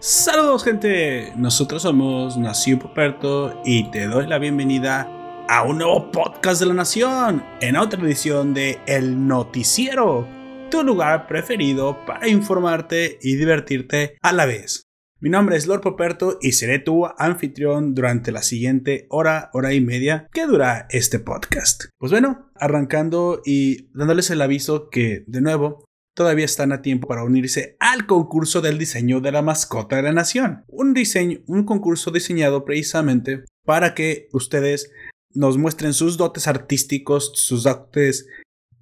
Saludos gente, nosotros somos Nación Poperto y te doy la bienvenida a un nuevo podcast de la Nación, en otra edición de El Noticiero, tu lugar preferido para informarte y divertirte a la vez. Mi nombre es Lord Poperto y seré tu anfitrión durante la siguiente hora, hora y media que dura este podcast. Pues bueno, arrancando y dándoles el aviso que, de nuevo, todavía están a tiempo para unirse al concurso del diseño de la mascota de la nación. Un diseño, un concurso diseñado precisamente para que ustedes nos muestren sus dotes artísticos, sus dotes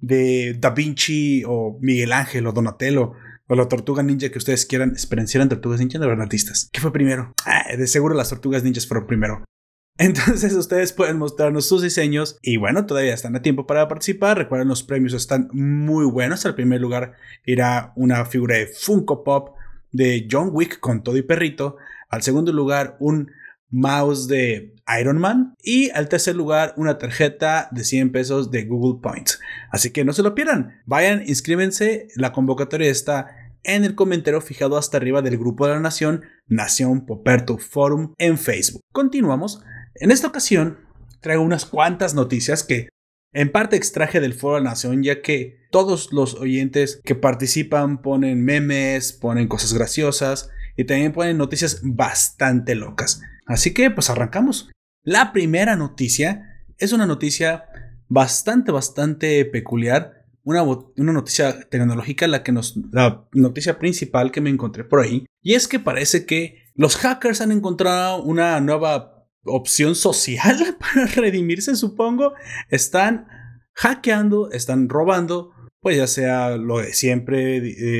de Da Vinci o Miguel Ángel o Donatello o la tortuga ninja que ustedes quieran. Esperen, eran tortugas ninja de artistas. ¿Qué fue primero? Ah, de seguro las tortugas ninjas fueron primero. Entonces ustedes pueden mostrarnos sus diseños y bueno, todavía están a tiempo para participar. Recuerden, los premios están muy buenos. Al primer lugar irá una figura de Funko Pop de John Wick con todo y perrito. Al segundo lugar, un mouse de Iron Man. Y al tercer lugar, una tarjeta de 100 pesos de Google Points. Así que no se lo pierdan. Vayan, inscríbense. La convocatoria está en el comentario fijado hasta arriba del grupo de la Nación, Nación Poperto Forum en Facebook. Continuamos. En esta ocasión, traigo unas cuantas noticias que en parte extraje del Foro de la Nación, ya que todos los oyentes que participan ponen memes, ponen cosas graciosas y también ponen noticias bastante locas. Así que pues arrancamos. La primera noticia es una noticia bastante, bastante peculiar. Una, una, noticia tecnológica, la, que nos, la noticia principal que me encontré por ahí. Y es que parece que los hackers han encontrado una nueva opción social para redimirse, supongo. Están hackeando, están robando pues ya sea lo de siempre,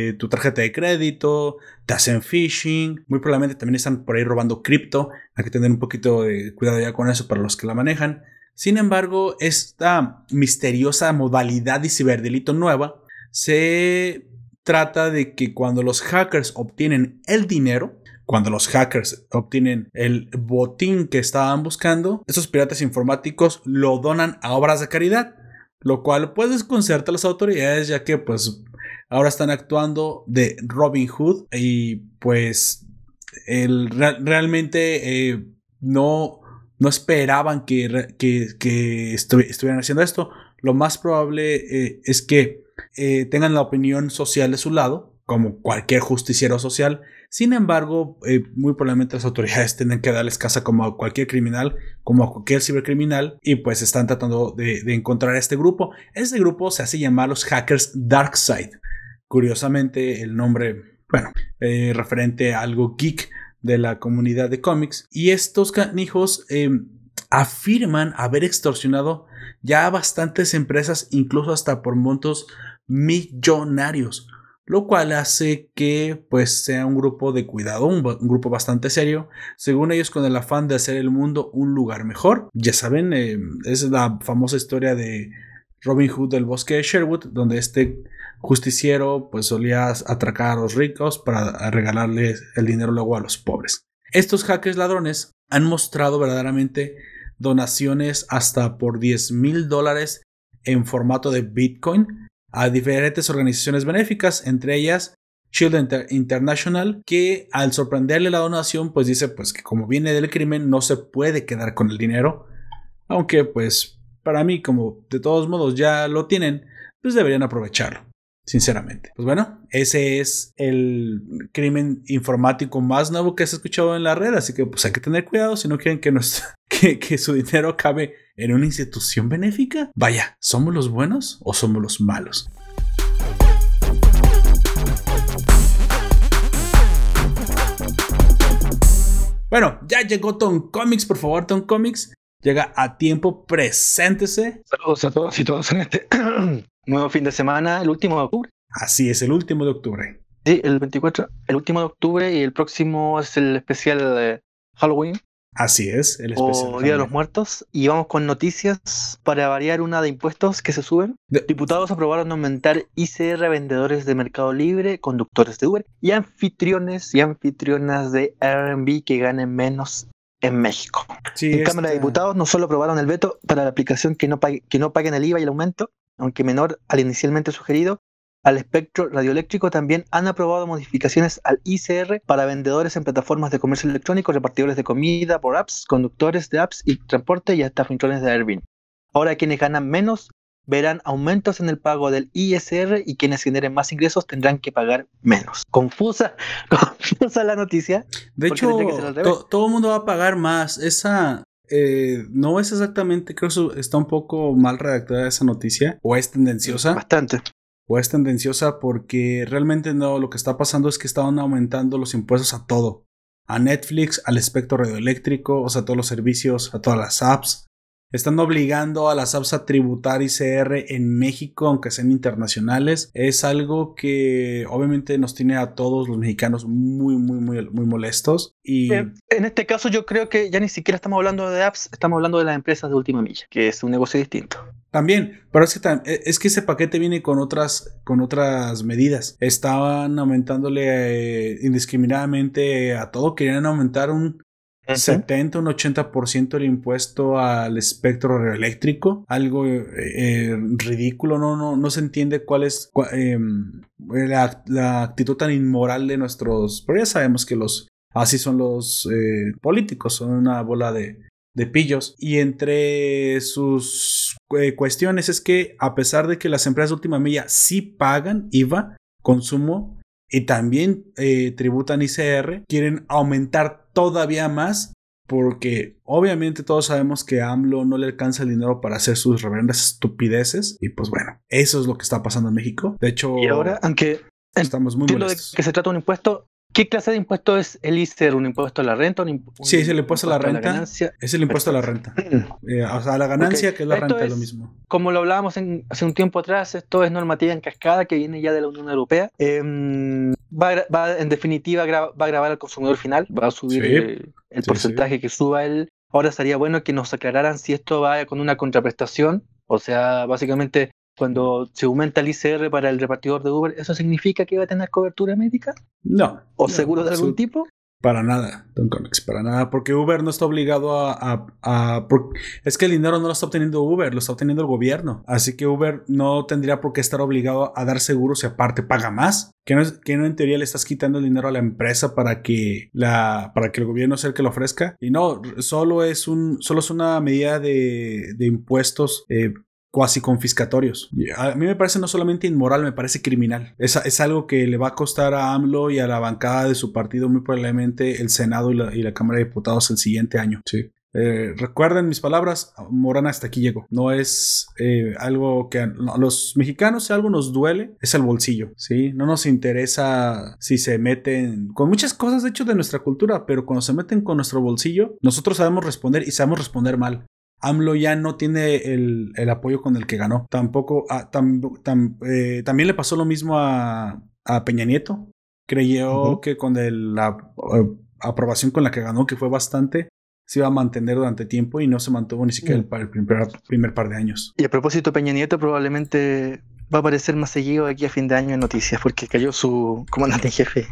eh, tu tarjeta de crédito, te hacen phishing, muy probablemente también están por ahí robando cripto, hay que tener un poquito de cuidado ya con eso para los que la manejan. Sin embargo, esta misteriosa modalidad de ciberdelito nueva se trata de que cuando los hackers obtienen el dinero, cuando los hackers obtienen el botín que estaban buscando, esos piratas informáticos lo donan a obras de caridad lo cual pues desconcerta a las autoridades ya que pues ahora están actuando de Robin Hood y pues realmente eh, no, no esperaban que, que, estuvieran haciendo esto. Lo más probable eh, es que eh, tengan la opinión social de su lado, como cualquier justiciero social, sin embargo, eh, muy probablemente las autoridades tienen que darles casa como a cualquier criminal, como a cualquier cibercriminal, y pues están tratando de, encontrar a este grupo. Este grupo se hace llamar los hackers Darkside. Curiosamente, el nombre, bueno, eh, referente a algo geek de la comunidad de cómics. Y estos canijos em, afirman haber extorsionado ya a bastantes empresas, incluso hasta por montos millonarios lo cual hace que pues sea un grupo de cuidado, un, grupo bastante serio, según ellos con el afán de hacer el mundo un lugar mejor. Ya saben, eh, es la famosa historia de Robin Hood del bosque de Sherwood, donde este justiciero pues solía atracar a los ricos para regalarles el dinero luego a los pobres. Estos hackers ladrones han mostrado verdaderamente donaciones hasta por 10 mil dólares en formato de Bitcoin a diferentes organizaciones benéficas, entre ellas Shield International, que al sorprenderle la donación, pues dice pues que como viene del crimen no se puede quedar con el dinero, aunque pues para mí como de todos modos ya lo tienen, pues deberían aprovecharlo, sinceramente. Pues bueno, ese es el crimen informático más nuevo que se ha escuchado en la red, así que pues hay que tener cuidado si no quieren que, que, que su dinero acabe en una institución benéfica? Vaya, ¿somos los buenos o somos los malos? Bueno, ya llegó Tom Comics, por favor, Tom Comics. Llega a tiempo, preséntese. Saludos a todos y todos en este nuevo fin de semana, el último de octubre. Así es, el último de octubre. Sí, el 24, el último de octubre y el próximo es el especial de Halloween. Así es, el especial. O Día de los Muertos. Y vamos con noticias para variar una de impuestos que se suben. Diputados aprobaron aumentar ICR a vendedores de Mercado Libre, conductores de Uber y anfitriones y anfitrionas de Airbnb que ganen menos en México. en Cámara de Diputados no solo aprobaron el veto para la aplicación que no, que no paguen el IVA y el aumento, aunque menor al inicialmente sugerido, al espectro radioeléctrico también han aprobado modificaciones al ICR para vendedores en plataformas de comercio electrónico, repartidores de comida por apps, conductores de apps y transporte y hasta fintrones de Airbnb. Ahora quienes ganan menos verán aumentos en el pago del ISR y quienes generen más ingresos tendrán que pagar menos. Confusa, confusa la noticia. De hecho, todo el mundo va a pagar más. Esa eh, no es exactamente, creo que está un poco mal redactada esa noticia o es tendenciosa. Bastante o es tendenciosa porque realmente no, lo que está pasando es que estaban aumentando los impuestos a todo. A Netflix, al espectro radioeléctrico, o sea, a todos los servicios, a todas las apps. Están obligando a las apps a tributar ICR en México, aunque sean internacionales. Es algo que obviamente nos tiene a todos los mexicanos muy, muy, muy, muy molestos. Y en este caso yo creo que ya ni siquiera estamos hablando de apps, estamos hablando de las empresas de última milla, que es un negocio distinto. También, pero es que, e, es que ese paquete viene con otras, con otras medidas. Estaban aumentándole eh, indiscriminadamente a todo, querían aumentar un 70, un 80% el impuesto al espectro eléctrico, algo eh, eh, ridículo, no, no, no se entiende cuál es em, la, actitud tan inmoral de nuestros, pero ya sabemos que los, así son los eh, políticos, son una bola de, de pillos. Y entre sus cuestiones es que a pesar de que las empresas de última milla sí pagan IVA, consumo, y también tributan ICR, quieren aumentar todavía más porque obviamente todos sabemos que a AMLO no le alcanza el dinero para hacer sus reverendas estupideces y pues bueno, eso es lo que está pasando en México. De hecho, y ahora, aunque estamos muy molestos. de que se trata de un impuesto, ¿Qué clase de impuesto es el ISER? ¿Un impuesto a la renta? Un sí, es el impuesto, a la renta. es el impuesto a la renta. Eh, o sea, a la ganancia, que es la renta, es lo mismo. Como lo hablábamos hace un tiempo atrás, esto es normativa en cascada que viene ya de la Unión Europea. Em, va, en definitiva, va a grabar al consumidor final, va a subir el, porcentaje que suba él. Ahora sería bueno que nos aclararan si esto va con una contraprestación, o sea, básicamente cuando se aumenta el ICR para el repartidor de Uber, ¿eso significa que va a tener cobertura médica? No. ¿O seguro de algún tipo? Para nada, Don Conex, para nada, porque Uber no está obligado a... es que el dinero no lo está obteniendo Uber, lo está obteniendo el gobierno. Así que Uber no tendría por qué estar obligado a dar seguros y aparte paga más. Que no, que no en teoría le estás quitando el dinero a la empresa para que, la, para que el gobierno sea el que lo ofrezca. Y no, solo es, un, solo es una medida de, de impuestos eh, cuasi confiscatorios. A mí me parece no solamente inmoral, me parece criminal. Es, es, algo que le va a costar a AMLO y a la bancada de su partido muy probablemente el Senado y la, Cámara de Diputados el siguiente año. Sí. Eh, recuerden mis palabras, Morana hasta aquí llegó. No es eh, algo que a, los mexicanos, si algo nos duele, es el bolsillo, ¿sí? No nos interesa si se meten con muchas cosas, de hecho, de nuestra cultura, pero cuando se meten con nuestro bolsillo, nosotros sabemos responder y sabemos responder mal. AMLO ya no tiene el, apoyo con el que ganó. Tampoco, ah, eh, también le pasó lo mismo a, Peña Nieto. Creyó que con la eh, aprobación con la que ganó, que fue bastante, se iba a mantener durante tiempo y no se mantuvo ni siquiera mm. el, primer, primer, par de años. Y a propósito, Peña Nieto probablemente va a aparecer más seguido aquí a fin de año en noticias porque cayó su comandante en jefe.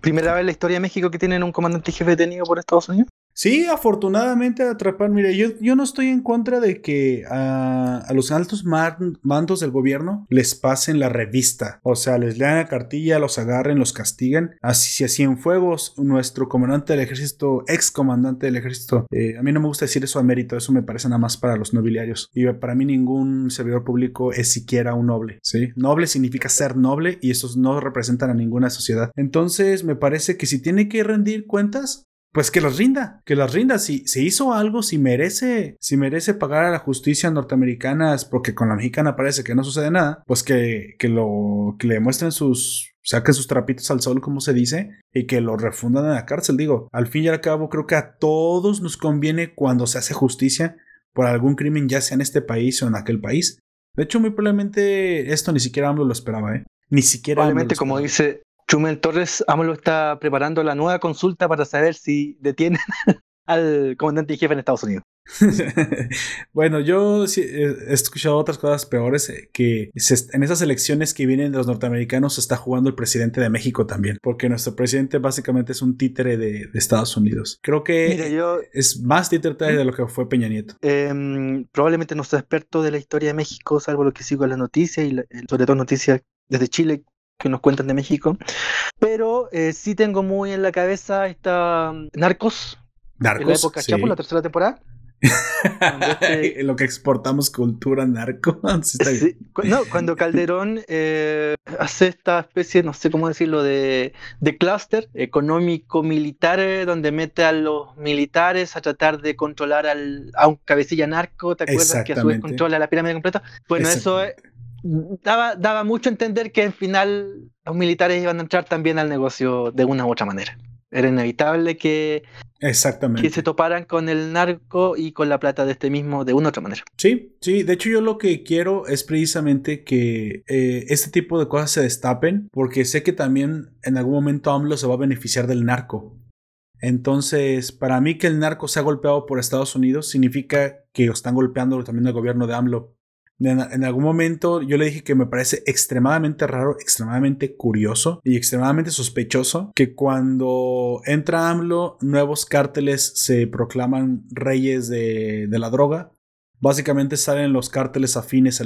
¿Primera vez en la historia de México que tienen un comandante en jefe detenido por Estados Unidos? Sí, afortunadamente atrapar. Mire, yo, yo no estoy en contra de que a, los altos mandos del gobierno les pasen la revista. O sea, les lean la cartilla, los agarren, los castiguen. Así, si así en fuegos, nuestro comandante del ejército, ex comandante del ejército, eh, a mí no me gusta decir eso a mérito, eso me parece nada más para los nobiliarios. Y para mí ningún servidor público es siquiera un noble. ¿sí? Noble significa ser noble y esos no representan a ninguna sociedad. Entonces, me parece que si tiene que rendir cuentas, pues que las rinda, que las rinda. Si se hizo algo, si merece, si merece pagar a la justicia norteamericana, porque con la mexicana parece que no sucede nada, pues que, que lo, que le demuestren sus, saquen sus trapitos al sol, como se dice, y que lo refundan en la cárcel. Digo, al fin y al cabo, creo que a todos nos conviene cuando se hace justicia por algún crimen, ya sea en este país o en aquel país. De hecho, muy probablemente esto ni siquiera AMLO lo esperaba, ¿eh? Ni siquiera. Probablemente, como dice Chumel Torres, AMLO está preparando la nueva consulta para saber si detienen al comandante y jefe en Estados Unidos. bueno, yo he escuchado otras cosas peores eh, que en esas elecciones que vienen de los norteamericanos se está jugando el presidente de México también, porque nuestro presidente básicamente es un títere de, Estados Unidos. Creo que es más títere de lo que fue Peña Nieto. Em, probablemente no soy experto de la historia de México, salvo lo que sigo en las noticias y sobre todo noticias desde Chile que nos cuentan de México, pero eh, sí tengo muy en la cabeza esta mm, Narcos, Narcos, en la época Chapo, la tercera temporada. Este lo que exportamos cultura narco. no, cuando Calderón eh, hace esta especie, no sé cómo decirlo, de, de clúster económico-militar, eh, donde mete a los militares a tratar de controlar al, a un cabecilla narco, ¿te acuerdas? Que a su vez controla la pirámide completa. Bueno, eso daba, daba mucho a entender que al final los militares iban a entrar también al negocio de una u otra manera. Era inevitable que, Exactamente. que se toparan con el narco y con la plata de este mismo de una u otra manera. Sí, sí. De hecho, yo lo que quiero es precisamente que eh, este tipo de cosas se destapen, porque sé que también en algún momento AMLO se va a beneficiar del narco. Entonces, para mí que el narco sea golpeado por Estados Unidos significa que están golpeando también el gobierno de AMLO. En, algún momento yo le dije que me parece extremadamente raro, extremadamente curioso y extremadamente sospechoso que cuando entra AMLO, nuevos cárteles se proclaman reyes de, la droga. Básicamente salen los cárteles afines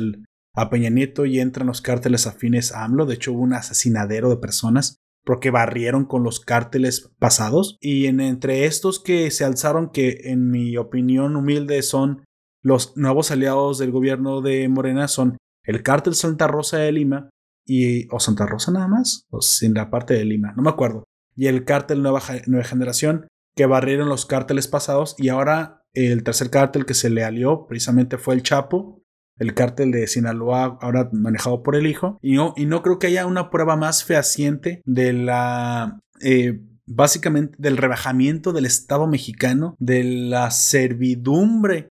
a Peña Nieto y entran los cárteles afines a AMLO. De hecho, hubo un asesinadero de personas porque barrieron con los cárteles pasados. Y entre estos que se alzaron, que en mi opinión humilde son los nuevos aliados del gobierno de Morena son el cártel Santa Rosa de Lima y o Santa Rosa nada más, o sin la parte de Lima, no me acuerdo. Y el cártel Nueva, Nueva Generación que barrieron los cárteles pasados y ahora el tercer cártel que se le alió precisamente fue el Chapo, el cártel de Sinaloa ahora manejado por el hijo y no, y no creo que haya una prueba más fehaciente de la eh, básicamente del rebajamiento del Estado mexicano, de la servidumbre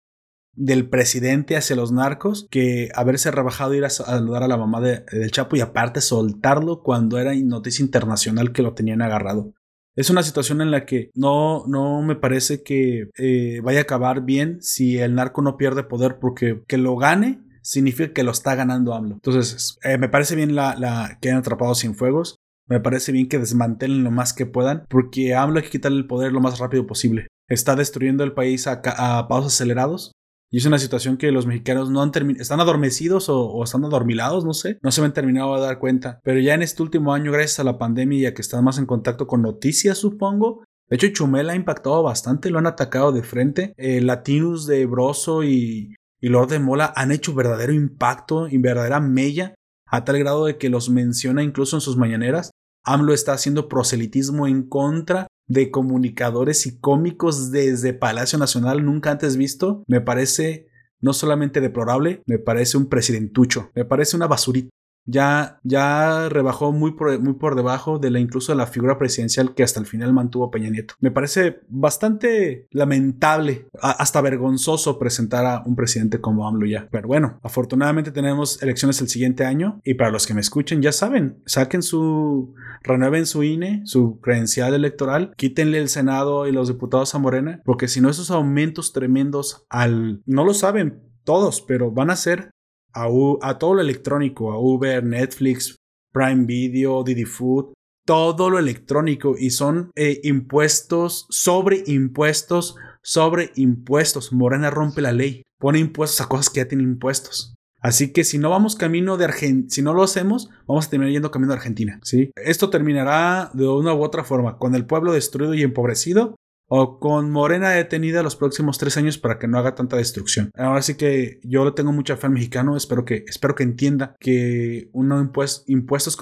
del presidente hacia los narcos que haberse rebajado ir a saludar a la mamá de, del Chapo y aparte soltarlo cuando era noticia internacional que lo tenían agarrado. Es una situación en la que no, no me parece que eh, vaya a acabar bien si el narco no pierde poder porque que lo gane significa que lo está ganando AMLO. Entonces, eh, me parece bien la, que hayan atrapado sin fuegos. Me parece bien que desmantelen lo más que puedan porque AMLO hay que quitarle el poder lo más rápido posible. Está destruyendo el país a, a pasos acelerados y es una situación que los mexicanos no han terminado, están adormecidos o, están adormilados, no sé, no se me han terminado de dar cuenta. Pero ya en este último año, gracias a la pandemia y a que están más en contacto con noticias, supongo, de hecho, Chumel ha impactado bastante, lo han atacado de frente. Eh, Latinus de Broso y, y, Lord de Mola han hecho verdadero impacto y verdadera mella, a tal grado de que los menciona incluso en sus mañaneras. AMLO está haciendo proselitismo en contra de comunicadores y cómicos desde Palacio Nacional nunca antes visto, me parece no solamente deplorable, me parece un presidentucho, me parece una basurita ya, ya rebajó muy por, muy por debajo de la incluso de la figura presidencial que hasta el final mantuvo Peña Nieto. Me parece bastante lamentable, hasta vergonzoso presentar a un presidente como AMLO ya. Pero bueno, afortunadamente tenemos elecciones el siguiente año y para los que me escuchen ya saben, saquen su, renueven su INE, su credencial electoral, quítenle el Senado y los diputados a Morena, porque si no esos aumentos tremendos al, no lo saben, todos, pero van a ser a, todo lo electrónico, a Uber, Netflix, Prime Video, Didi Food, todo lo electrónico y son eh, impuestos sobre impuestos sobre impuestos. Morena rompe la ley, pone impuestos a cosas que ya tienen impuestos. Así que si no vamos camino de Argentina, si no lo hacemos, vamos a terminar yendo camino de Argentina, ¿sí? Esto terminará de una u otra forma, con el pueblo destruido y empobrecido, o con Morena detenida los próximos tres años para que no haga tanta destrucción. Ahora sí que yo le tengo mucha fe al mexicano, espero que, espero que entienda que unos impuestos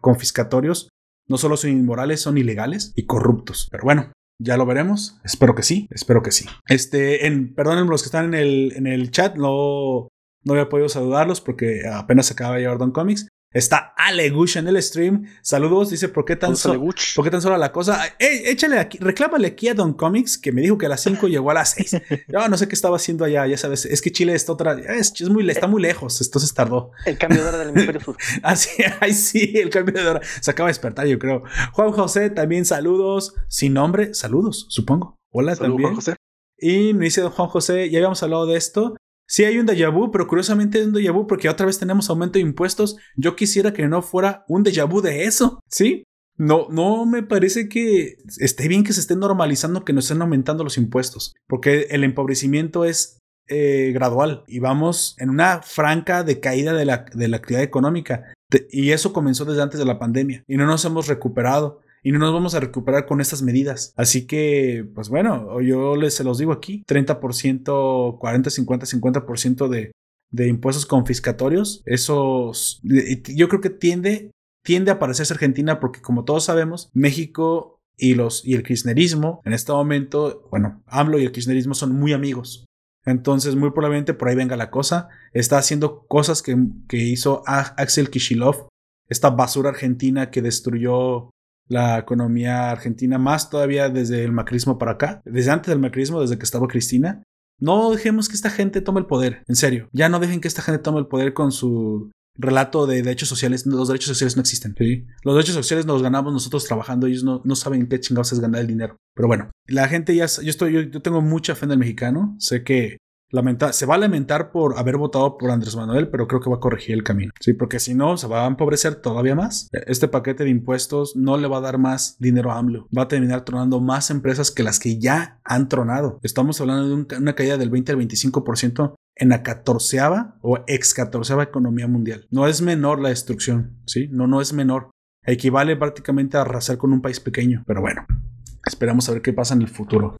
confiscatorios no solo son inmorales, son ilegales y corruptos. Pero bueno, ya lo veremos. Espero que sí, espero que sí. Este, en, perdonen los que están en el, en el chat, no, no había podido saludarlos porque apenas acaba de llegar Don Comics. Está Alegush en el stream. Saludos, dice, ¿por qué tan, ¿por qué tan sola la cosa? Eh, échale aquí, reclámale aquí a Don Comics, que me dijo que a las 5 llegó a las 6. Yo no sé qué estaba haciendo allá, ya sabes, es que Chile está otra, es, muy, está muy lejos, entonces tardó. El cambio de hora del hemisferio sur. Así, ay, sí, el cambio de hora. Se acaba de despertar, yo creo. Juan José, también saludos. Sin nombre, saludos, supongo. Hola también. Y me dice Juan José, ya habíamos hablado de esto. Sí hay un déjà vu, pero curiosamente es un déjà vu porque otra vez tenemos aumento de impuestos. Yo quisiera que no fuera un déjà vu de eso, ¿sí? No, no me parece que esté bien que se esté normalizando que nos estén aumentando los impuestos, porque el empobrecimiento es eh, gradual y vamos en una franca decaída de la, de la actividad económica. y eso comenzó desde antes de la pandemia y no nos hemos recuperado y no nos vamos a recuperar con estas medidas. Así que, pues bueno, yo les se los digo aquí, 30%, 40, 50, 50% de, de impuestos confiscatorios. Esos, yo creo que tiende, tiende a parecerse Argentina porque como todos sabemos, México y, los, y el kirchnerismo en este momento, bueno, AMLO y el kirchnerismo son muy amigos. Entonces, muy probablemente por ahí venga la cosa. Está haciendo cosas que, que hizo Axel Kishilov, esta basura argentina que destruyó la economía argentina, más todavía desde el macrismo para acá, desde antes del macrismo, desde que estaba Cristina. No dejemos que esta gente tome el poder, en serio. Ya no dejen que esta gente tome el poder con su relato de derechos sociales. Los derechos sociales no existen. Los derechos sociales nos los ganamos nosotros trabajando. Ellos no, no saben qué chingados es ganar el dinero. Pero bueno, la gente ya. Yo, estoy, yo, yo tengo mucha fe en el mexicano. Sé que se va a lamentar por haber votado por Andrés Manuel, pero creo que va a corregir el camino. Sí, porque si no, se va a empobrecer todavía más. Este paquete de impuestos no le va a dar más dinero a AMLO. Va a terminar tronando más empresas que las que ya han tronado. Estamos hablando de una caída del 20 al 25% en la catorceava o ex catorceava economía mundial. No es menor la destrucción, ¿sí? No, no es menor. Equivale prácticamente a arrasar con un país pequeño. Pero bueno, esperamos a ver qué pasa en el futuro.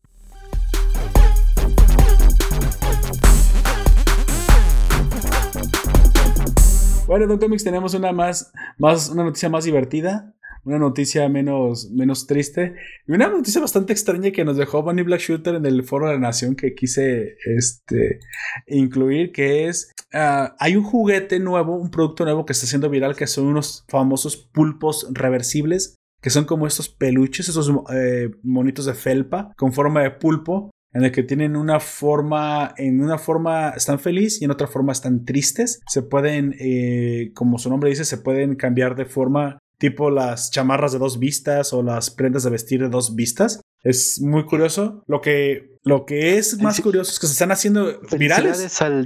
Bueno, Don Comics tenemos una más, más, una noticia más divertida, una noticia menos, menos triste y una noticia bastante extraña que nos dejó Bunny Black Shooter en el Foro de la Nación que quise este, incluir, que es, ah, hay un juguete nuevo, un producto nuevo que está siendo viral, que son unos famosos pulpos reversibles que son como estos peluches, esos eh, monitos de felpa con forma de pulpo, en el que tienen una forma, en una forma están felices y en otra forma están tristes. Se pueden, eh, como su nombre dice, se pueden cambiar de forma tipo las chamarras de dos vistas o las prendas de vestir de dos vistas. Es muy curioso. Lo que, lo que es más curioso es que se están haciendo virales. Al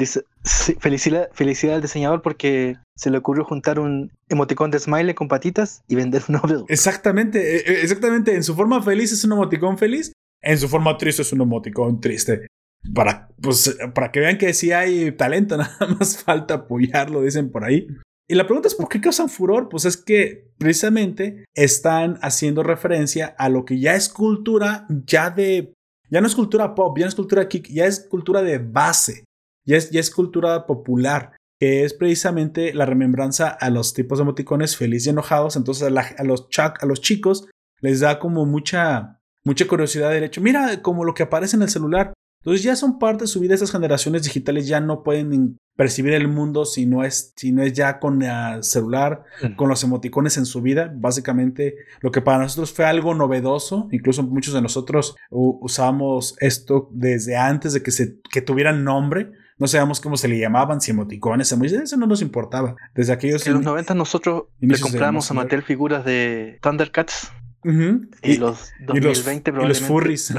felicidad, felicidad al diseñador porque se le ocurrió juntar un emoticón de smile con patitas y vender un Exactamente, e, e, exactamente. En su forma feliz es un emoticón feliz en su forma triste es un emoticón triste. Para, pues, para que vean que sí hay talento, nada más falta apoyarlo, dicen por ahí. Y la pregunta es por qué causan furor. Pues es que precisamente están haciendo referencia a lo que ya es cultura, ya de. Ya no es cultura pop, ya es cultura kick, ya es cultura de base, ya es, ya es cultura popular, que es precisamente la remembranza a los tipos de emoticones felices y enojados. Entonces a, los, a los chicos les da como mucha mucha curiosidad del hecho. Mira como lo que aparece en el celular. Entonces ya son parte de su vida. Esas generaciones digitales ya no pueden percibir el mundo si no es, si no es ya con el celular, con los emoticones en su vida. Básicamente lo que para nosotros fue algo novedoso. Incluso muchos de nosotros usamos esto desde antes de que, se, que tuvieran nombre. No sabíamos cómo se le llamaban, si emoticones, eso no nos importaba. Desde aquellos... En los 90 nosotros le compramos a Mattel figuras de Thundercats y, los 2020 probablemente. los furries.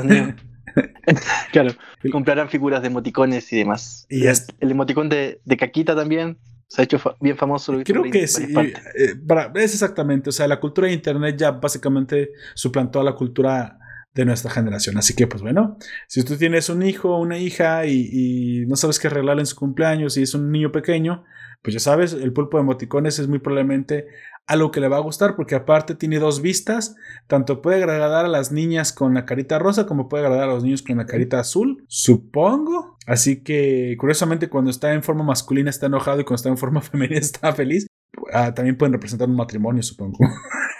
claro, comprarán figuras de emoticones y demás. Y el, el emoticón de, de, Caquita también se ha hecho bien famoso. Creo que sí. Eh, es exactamente, o sea, la cultura de Internet ya básicamente suplantó a la cultura de nuestra generación. Así que, pues bueno, si tú tienes un hijo o una hija y, y, no sabes qué arreglarle en su cumpleaños y es un niño pequeño, pues ya sabes, el pulpo de emoticones es muy probablemente algo que le va a gustar porque aparte tiene dos vistas, tanto puede agradar a las niñas con la carita rosa como puede agradar a los niños con la carita azul, supongo. Así que curiosamente cuando está en forma masculina está enojado y cuando está en forma femenina está feliz. Ah, también pueden representar un matrimonio, supongo.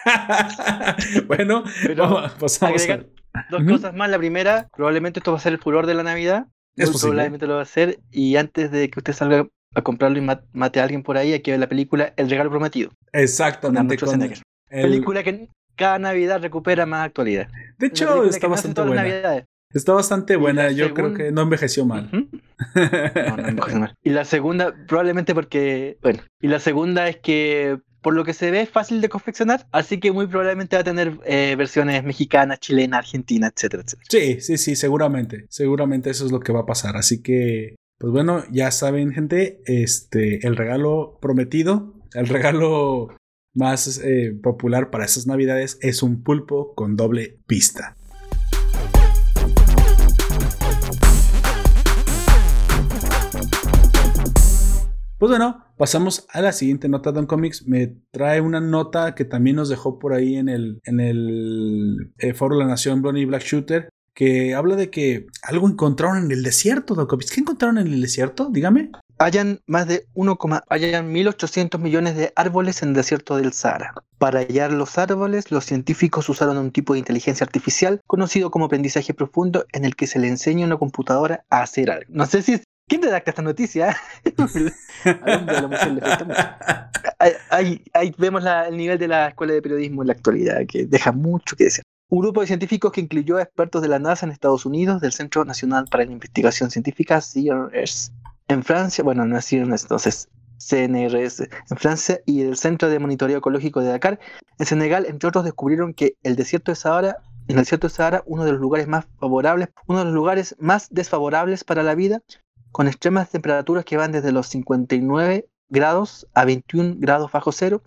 bueno, Pero pasamos a... dos cosas más. La primera, probablemente esto va a ser el furor de la Navidad. Es Probablemente lo va a hacer. Y antes de que usted salga a comprarlo y mate a alguien por ahí, hay que ver la película El Regalo Prometido. Exactamente. Con el... Película que cada Navidad recupera más actualidad. De hecho, está bastante buena. Está bastante buena, yo creo que no envejeció mal. no, no envejeció mal. Y la segunda, probablemente porque, bueno, y la segunda es que por lo que se ve es fácil de confeccionar, así que muy probablemente va a tener eh, versiones mexicanas, chilenas, argentinas, etcétera, etcétera. Sí, sí, sí, seguramente, seguramente eso es lo que va a pasar, así que, pues bueno, ya saben gente, este, el regalo prometido, el regalo más eh, popular para esas navidades es un pulpo con doble pista. Pues bueno, pasamos a la siguiente nota Don Comics. Me trae una nota que también nos dejó por ahí en el, en el eh, Foro de la Nación Bonnie Black Shooter, que habla de que algo encontraron en el desierto, Don Comics. ¿Qué encontraron en el desierto? Dígame. Hayan más de 1, hayan 1.800 millones de árboles en el desierto del Sahara. Para hallar los árboles, los científicos usaron un tipo de inteligencia artificial conocido como aprendizaje profundo en el que se le enseña a una computadora a hacer algo. No sé si ¿Quién redacta esta noticia? ahí, vemos el nivel de la escuela de periodismo en la actualidad, que deja mucho que decir. Un grupo de científicos que incluyó a expertos de la NASA en Estados Unidos, del Centro Nacional para la Investigación Científica, CNRS, en Francia, bueno, no es CNRS, entonces CNRS, en Francia, y el Centro de Monitoreo Ecológico de Dakar, en Senegal, entre otros, descubrieron que el desierto de Sahara el desierto de Sahara, uno de los lugares más favorables, uno de los lugares más desfavorables para la vida, con extremas temperaturas que van desde los 59 grados a 21 grados bajo cero,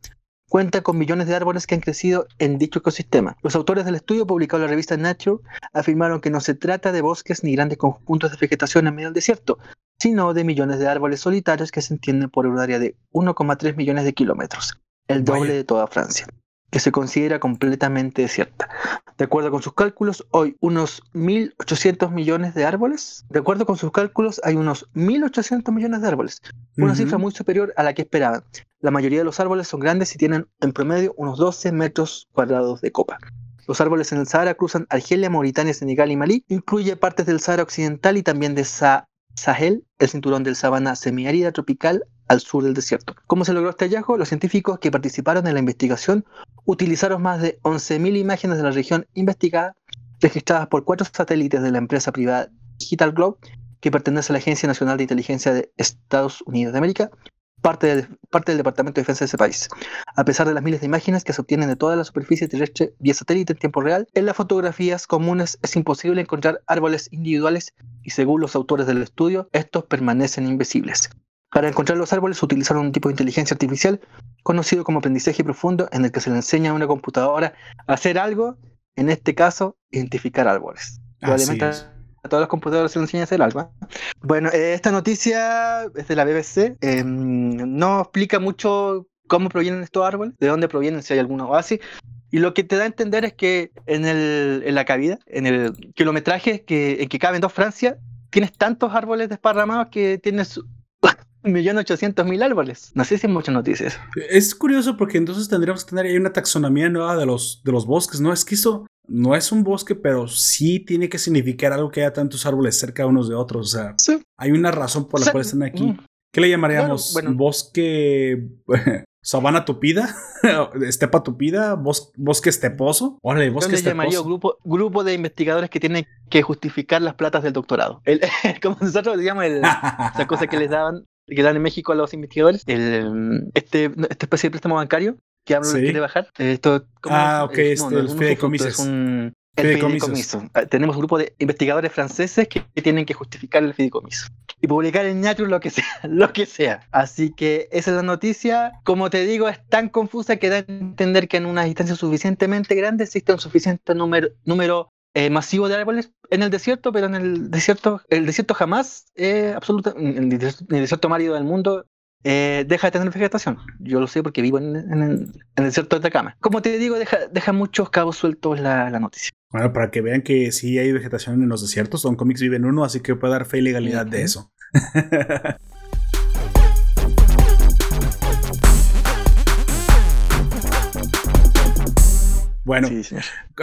cuenta con millones de árboles que han crecido en dicho ecosistema. Los autores del estudio, publicado en la revista Nature, afirmaron que no se trata de bosques ni grandes conjuntos de vegetación en medio del desierto, sino de millones de árboles solitarios que se entienden por un área de 1,3 millones de kilómetros, el doble de toda Francia que se considera completamente desierta. De acuerdo con sus cálculos, hoy unos 1.800 millones de árboles. De acuerdo con sus cálculos, hay unos 1.800 millones de árboles. Una cifra muy superior a la que esperaban. La mayoría de los árboles son grandes y tienen en promedio unos 12 metros cuadrados de copa. Los árboles en el Sahara cruzan Argelia, Mauritania, Senegal y Malí. Incluye partes del Sahara Occidental y también de Sahel, el cinturón del sabana semiárida tropical al sur del desierto. ¿Cómo se logró este hallazgo? Los científicos que participaron en la investigación utilizaron más de 11.000 imágenes de la región investigada, registradas por cuatro satélites de la empresa privada Digital Globe, que pertenece a la Agencia Nacional de Inteligencia de Estados Unidos de América, parte, parte del Departamento de Defensa de ese país. A pesar de las miles de imágenes que se obtienen de toda la superficie terrestre vía satélite en tiempo real, en las fotografías comunes es imposible encontrar árboles individuales y según los autores del estudio, estos permanecen invisibles. Para encontrar los árboles utilizaron un tipo de inteligencia artificial conocido como aprendizaje profundo en el que se le enseña a una computadora a hacer algo, en este caso, identificar árboles. Probablemente a todos los computadores se enseña a hacer algo. ¿eh? Bueno, eh, esta noticia es de la BBC, em, no explica mucho cómo provienen estos árboles, de dónde provienen, si hay alguno así. Y lo que te da a entender es que en, el, en la cabida, en el kilometraje que, en que caben dos Francia, tienes tantos árboles desparramados que tienes 1.800.000 árboles. No sé si hay muchas noticias. Es curioso porque entonces tendríamos que tener ahí una taxonomía nueva de los, de los bosques, ¿no? Es que eso no es un bosque, pero sí tiene que significar algo que haya tantos árboles cerca unos de otros. O sea, hay una razón por la cual están aquí. Mm. ¿Qué le llamaríamos? Bueno, ¿Bosque sabana tupida? ¿Estepa tupida? ¿Bosque esteposo? Órale, bosque Yo le llamaría grupo, grupo de investigadores que tienen que justificar las platas del doctorado. como nosotros digamos, esa cosa que les daban que dan en México a los investigadores, el, este, esta especie de préstamo bancario que hablo quiere bajar. Esto, ah, ok, es, este, el fideicomiso. Es un, el fideicomiso. Ah, tenemos un grupo de investigadores franceses que, tienen que justificar el fideicomiso y publicar en Nature lo que sea, lo que sea. Así que esa es la noticia. Como te digo, es tan confusa que da a entender que en una distancia suficientemente grande existe un suficiente número, número eh, masivo de árboles en el desierto, pero en el desierto, el desierto jamás, eh, absoluta, en el desierto marido del mundo, eh, deja de tener vegetación. Yo lo sé porque vivo en, el, desierto de Atacama. Como te digo, deja, deja muchos cabos sueltos la, la, noticia. Bueno, para que vean que sí hay vegetación en los desiertos, Don Comics vive en uno, así que puede dar fe y legalidad de eso. Bueno,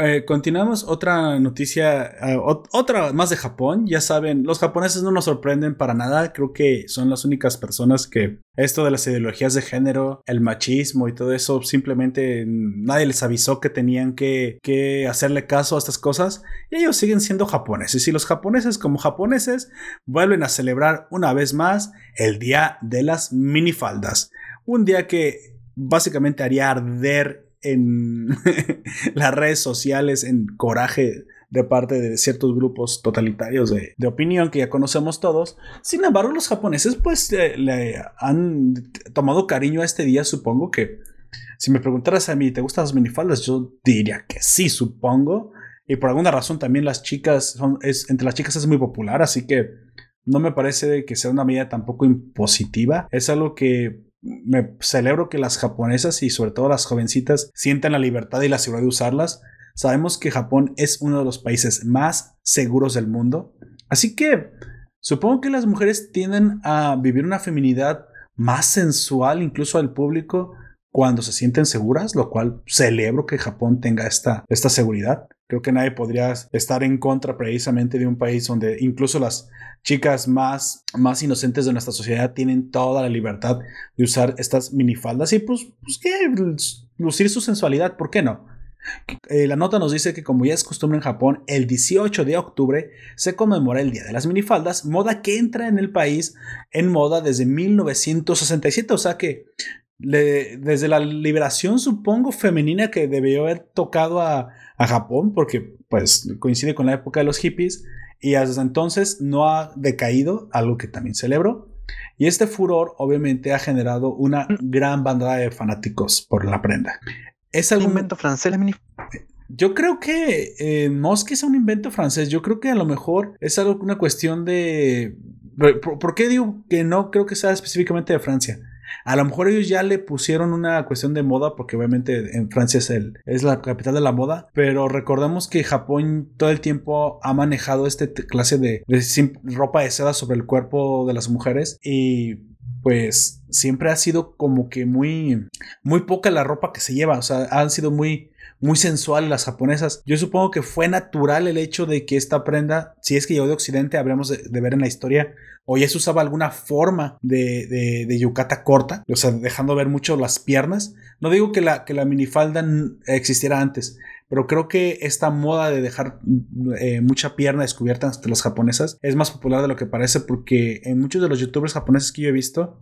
eh, continuamos. Otra noticia, eh, otra más de Japón. Ya saben, los japoneses no nos sorprenden para nada. Creo que son las únicas personas que esto de las ideologías de género, el machismo y todo eso, simplemente nadie les avisó que tenían que, que hacerle caso a estas cosas. Y ellos siguen siendo japoneses. Y los japoneses, como japoneses, vuelven a celebrar una vez más el Día de las Minifaldas. Un día que básicamente haría arder en las redes sociales en coraje de parte de ciertos grupos totalitarios de, opinión que ya conocemos todos. Sin embargo, los japoneses pues le han tomado cariño a este día, supongo que si me preguntaras a mí, ¿te gustan las minifaldas? Yo diría que sí, supongo. Y por alguna razón también las chicas, son, es, entre las chicas es muy popular, así que no me parece que sea una medida tampoco impositiva. Es algo que me celebro que las japonesas y sobre todo las jovencitas sientan la libertad y la seguridad de usarlas. Sabemos que Japón es uno de los países más seguros del mundo. Así que supongo que las mujeres tienden a vivir una feminidad más sensual incluso al público cuando se sienten seguras, lo cual celebro que Japón tenga esta, esta seguridad. Creo que nadie podría estar en contra precisamente de un país donde incluso las chicas más, más inocentes de nuestra sociedad tienen toda la libertad de usar estas minifaldas y pues, pues que lucir su sensualidad, ¿por qué no? Eh, la nota nos dice que como ya es costumbre en Japón, el 18 de octubre se conmemora el Día de las Minifaldas, moda que entra en el país en moda desde 1967, o sea que desde la liberación, supongo, femenina que debió haber tocado a, a, Japón, porque pues coincide con la época de los hippies, y hasta entonces no ha decaído, algo que también celebro. Y este furor obviamente ha generado una gran banda de fanáticos por la prenda. ¿Es algún invento francés Yo creo que eh, no es que sea un invento francés, yo creo que a lo mejor es algo una cuestión de... ¿Por, qué digo que no creo que sea específicamente de Francia? A lo mejor ellos ya le pusieron una cuestión de moda, porque obviamente en Francia es, el, es la capital de la moda, pero recordemos que Japón todo el tiempo ha manejado este clase de, ropa de seda sobre el cuerpo de las mujeres y pues siempre ha sido como que muy, muy poca la ropa que se lleva, o sea, han sido muy, muy sensuales las japonesas. Yo supongo que fue natural el hecho de que esta prenda, si es que llegó de Occidente, habremos de, ver en la historia, o ya se usaba alguna forma de, de, de, yucata corta, o sea, dejando ver mucho las piernas. No digo que la, que la minifalda existiera antes, pero creo que esta moda de dejar eh, mucha pierna descubierta entre las japonesas es más popular de lo que parece porque en muchos de los youtubers japoneses que yo he visto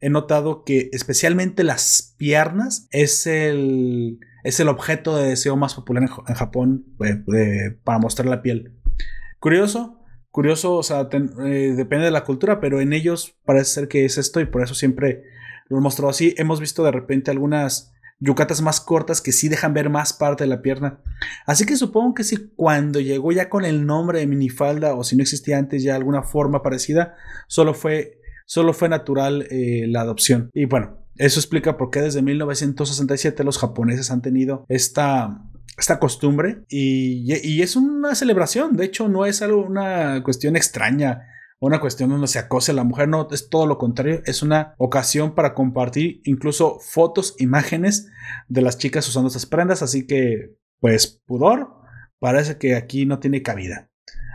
he notado que especialmente las piernas es el, es el objeto de deseo más popular en, Japón eh, para mostrar la piel. Curioso, curioso, o sea, eh, depende de la cultura, pero en ellos parece ser que es esto y por eso siempre lo he mostrado así. Hemos visto de repente algunas yucatas más cortas que sí dejan ver más parte de la pierna. Así que supongo que si cuando llegó ya con el nombre de minifalda o si no existía antes ya alguna forma parecida, solo fue, solo fue natural eh, la adopción. Y bueno, eso explica por qué desde 1967 los japoneses han tenido esta, esta costumbre y, y, es una celebración. De hecho, no es algo, una cuestión extraña una cuestión donde se acose a la mujer, no, es todo lo contrario, es una ocasión para compartir incluso fotos, imágenes de las chicas usando esas prendas, así que, pues, pudor, parece que aquí no tiene cabida.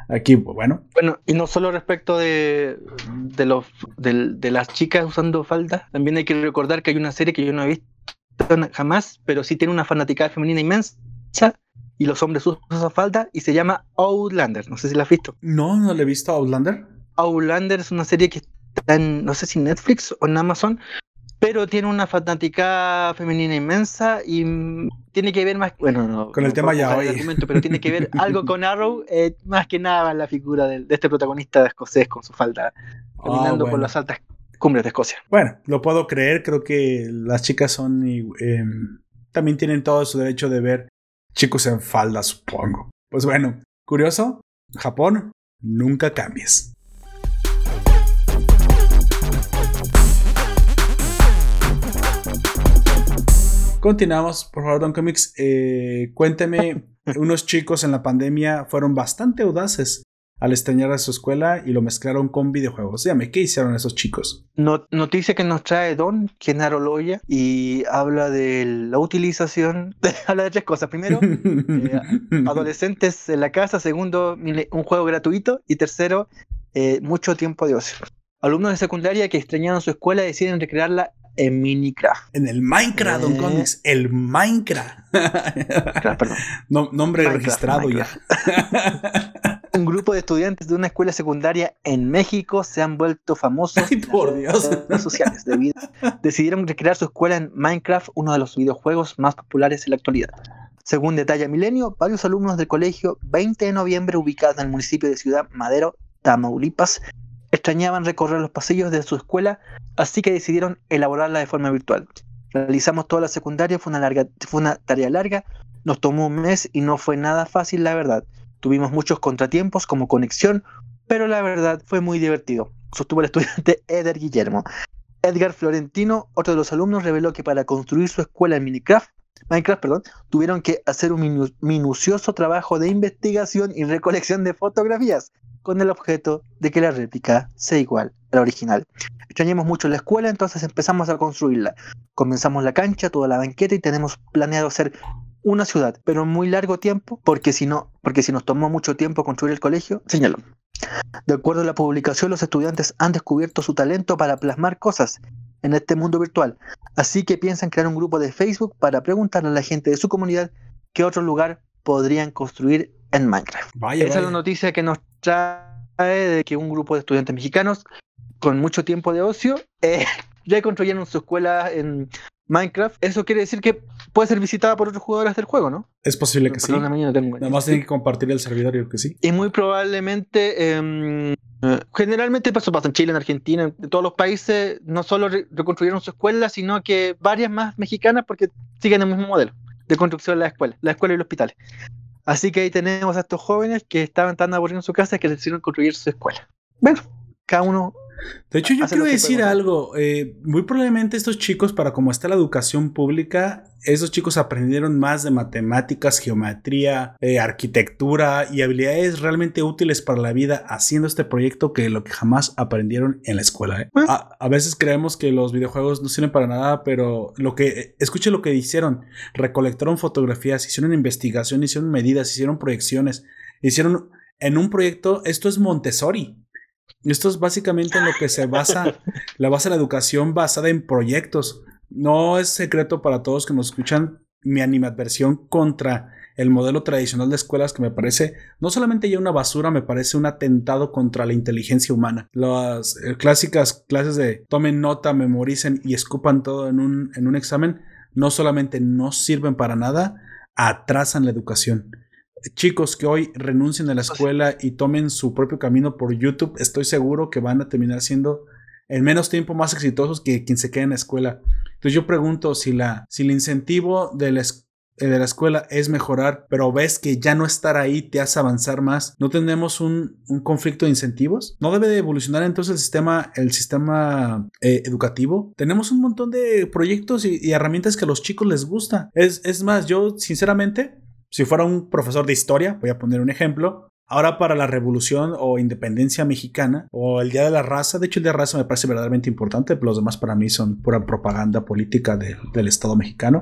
Aquí, bueno. Bueno, y no solo respecto de, de, los, de, las chicas usando faldas, también hay que recordar que hay una serie que yo no he visto jamás, pero sí tiene una fanática femenina inmensa y los hombres usan esa falda y se llama Outlander. No sé si la has visto. No, no le he visto Outlander. Outlander es una serie que está en, no sé si Netflix o en Amazon, pero tiene una fanática femenina inmensa y tiene que ver más, bueno, no, con el tema ya hoy, pero tiene que ver algo con Arrow, eh, más que nada la figura de, este protagonista escocés con su falda, ah, caminando por las altas cumbres de Escocia. Bueno, lo puedo creer, creo que las chicas son eh, también tienen todo su derecho de ver chicos en falda, supongo. Pues bueno, curioso, Japón, nunca cambies. Continuamos, por favor, Don Comics. Eh, cuénteme, unos chicos en la pandemia fueron bastante audaces al extrañar a su escuela y lo mezclaron con videojuegos. Dígame, ¿qué hicieron esos chicos? noticia que nos trae Don Genaro Loya y habla de la utilización, habla de tres cosas. Primero, eh, adolescentes en la casa. Segundo, un juego gratuito. Y tercero, eh, mucho tiempo de ocio. Alumnos de secundaria que extrañaron su escuela deciden recrearla en Minecraft. En el Minecraft, Don eh. Comics. El Minecraft. perdón. nombre registrado ya. Un grupo de estudiantes de una escuela secundaria en México se han vuelto famosos Ay, por Dios. en las redes sociales debido decidieron recrear su escuela en Minecraft, uno de los videojuegos más populares en la actualidad. Según detalla Milenio, varios alumnos del colegio 20 de noviembre ubicado en el municipio de Ciudad Madero, Tamaulipas, extrañaban recorrer los pasillos de su escuela, así que decidieron elaborarla de forma virtual. Realizamos toda la secundaria, fue una, tarea larga, nos tomó un mes y no fue nada fácil, la verdad. Tuvimos muchos contratiempos como conexión, pero la verdad fue muy divertido, sostuvo el estudiante Eder Guillermo. Edgar Florentino, otro de los alumnos, reveló que para construir su escuela en Minecraft, Minecraft perdón, tuvieron que hacer un minu minucioso trabajo de investigación y recolección de fotografías con el objeto de que la réplica sea igual a la original. Extrañamos mucho la escuela, entonces empezamos a construirla. Comenzamos la cancha, toda la banqueta y tenemos planeado hacer una ciudad, pero en muy largo tiempo, porque si no, porque si nos tomó mucho tiempo construir el colegio, señaló. De acuerdo a la publicación, los estudiantes han descubierto su talento para plasmar cosas en este mundo virtual, así que piensan crear un grupo de Facebook para preguntarle a la gente de su comunidad qué otro lugar podrían construir en Minecraft. Vaya, Esa es la noticia que nos trae de que un grupo de estudiantes mexicanos con mucho tiempo de ocio eh, ya construyeron su escuela en Minecraft. Eso quiere decir que puede ser visitada por otros jugadores del juego, ¿no? Es posible que sí. No tengo- Nada más tienen que compartir el servidor, yo creo que sí. Y muy probablemente, em, eh, generalmente eso pasa en Chile, en Argentina, en todos los países, no solo re- reconstruyeron su escuela, sino que varias más mexicanas porque siguen el mismo modelo de construcción de la escuela, la escuela y los hospitales. Así que ahí tenemos a estos jóvenes que estaban tan aburridos en su casa que decidieron construir su escuela. Bueno, cada uno De hecho, yo quiero decir algo. eh, muy probablemente estos chicos, para como está la educación pública, esos chicos aprendieron más de matemáticas, geometría, eh, arquitectura y habilidades realmente útiles para la vida haciendo este proyecto que lo que jamás aprendieron en la escuela. ¿eh? Ah. A, a veces creemos que los videojuegos no sirven para nada, pero lo que escuche lo que hicieron, recolectaron fotografías, hicieron investigación, hicieron medidas, hicieron proyecciones, hicieron en un proyecto, esto es Montessori. Esto es básicamente en lo que se basa la base de la educación basada en proyectos. No es secreto para todos que nos escuchan mi animadversión contra el modelo tradicional de escuelas que me parece no solamente ya una basura, me parece un atentado contra la inteligencia humana. Las eh, clásicas clases de tomen nota, memoricen y escupan todo en un, en un examen no solamente no sirven para nada, atrasan la educación chicos que hoy renuncien a la escuela y tomen su propio camino por YouTube, estoy seguro que van a terminar siendo en menos tiempo más exitosos que quien se quede en la escuela. Entonces yo pregunto si la si el incentivo de la, eh, de la escuela es mejorar, pero ves que ya no estar ahí te hace avanzar más, ¿no tenemos un, un conflicto de incentivos? ¿No debe de evolucionar entonces el sistema, el sistema eh, educativo? Tenemos un montón de proyectos y, y herramientas que a los chicos les gusta. Es, es más, yo sinceramente si fuera un profesor de historia, voy a poner un ejemplo, ahora para la revolución o independencia mexicana o el Día de la Raza, de hecho el Día de la Raza me parece verdaderamente importante, pero los demás para mí son pura propaganda política de- del Estado mexicano.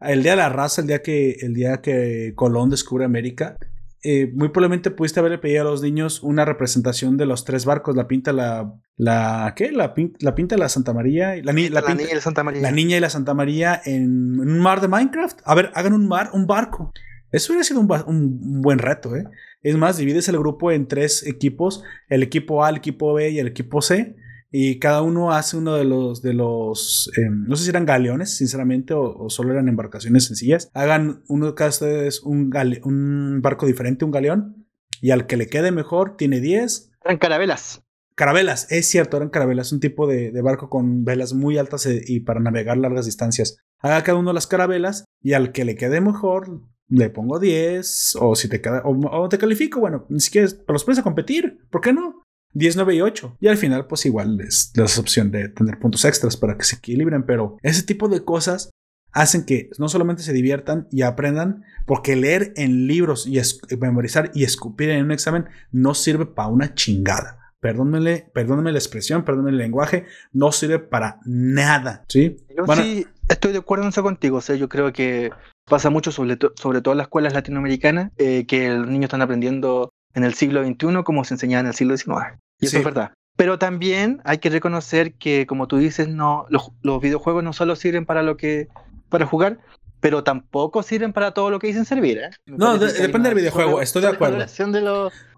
El Día de la Raza, el día que, el día que Colón descubre América, eh, muy probablemente pudiste haberle pedido a los niños una representación de los tres barcos, la pinta la, la, ¿qué? La, pin- la pinta la Santa María, y la, ni- la la, pinta- niña Santa María. la niña y la Santa María en, un mar de Minecraft. A ver, hagan un mar, un barco. Eso hubiera sido un, un buen reto, ¿eh? Es más, divides el grupo en tres equipos: el equipo A, el equipo B y el equipo C. Y cada uno hace uno de los, de los, eh, no sé si eran galeones, sinceramente, o, o solo eran embarcaciones sencillas. Hagan uno de cada ustedes un, gale- un barco diferente, un galeón. Y al que le quede mejor, tiene 10. Eran carabelas. Carabelas, es cierto, eran carabelas, un tipo de, de barco con velas muy altas eh, y para navegar largas distancias. Haga cada uno las carabelas y al que le quede mejor le pongo 10 o si te queda o, o te califico, bueno, ni siquiera los pones a competir, ¿por qué no? 10, 9 y 8. Y al final, pues igual les das opción de tener puntos extras para que se equilibren, pero ese tipo de cosas hacen que no solamente se diviertan y aprendan, porque leer en libros y es- memorizar y escupir en un examen no sirve para una chingada. Perdónenme, perdónenme la expresión, perdónenme el lenguaje, no sirve para nada, ¿sí? Yo a- sí estoy de acuerdo en eso contigo. O sea, yo creo que pasa mucho, sobre, to- sobre todo en las escuelas latinoamericanas, eh, que los niños están aprendiendo en el siglo XXI como se enseñaba en el siglo XIX. Y eso Sí. es verdad. Pero también hay que reconocer que, como tú dices, no, los, los videojuegos no solo sirven para lo que para jugar, pero tampoco sirven para todo lo que dicen servir. ¿eh? no, depende del videojuego, estoy de acuerdo.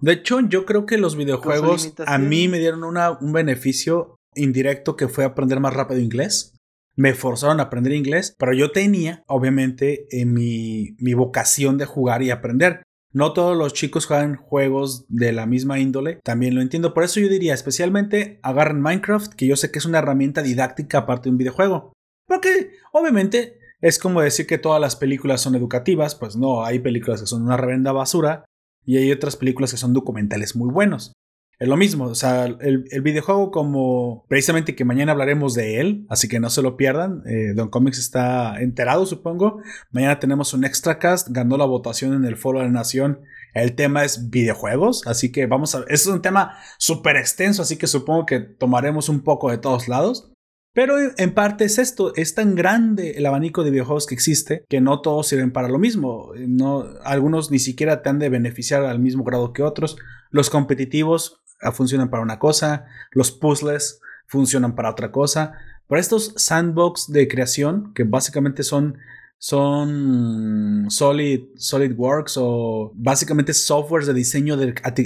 De, hecho, yo creo que los videojuegos a mí me dieron una, un beneficio indirecto que fue aprender más rápido inglés. Me forzaron a aprender inglés, pero yo tenía, obviamente, en mi, mi vocación de jugar y aprender. No todos los chicos juegan juegos de la misma índole, también lo entiendo. Por eso yo diría, especialmente agarren Minecraft, que yo sé que es una herramienta didáctica aparte de un videojuego. Porque, obviamente, es como decir que todas las películas son educativas, pues no, hay películas que son una reverenda basura y hay otras películas que son documentales muy buenos. Es lo mismo, o sea, el, videojuego como precisamente que mañana hablaremos de él, así que no se lo pierdan. Eh, Don Comics está enterado, supongo. Mañana tenemos un extra cast, ganó la votación en el Foro de la Nación. El tema es videojuegos, así que vamos a... Es un tema súper extenso, así que supongo que tomaremos un poco de todos lados. Pero en parte es esto, es tan grande el abanico de videojuegos que existe que no todos sirven para lo mismo. No, algunos ni siquiera te han de beneficiar al mismo grado que otros. Los competitivos funcionan para una cosa, los puzzles funcionan para otra cosa. Pero estos sandbox de creación, que básicamente son son Solid, SolidWorks o básicamente softwares de diseño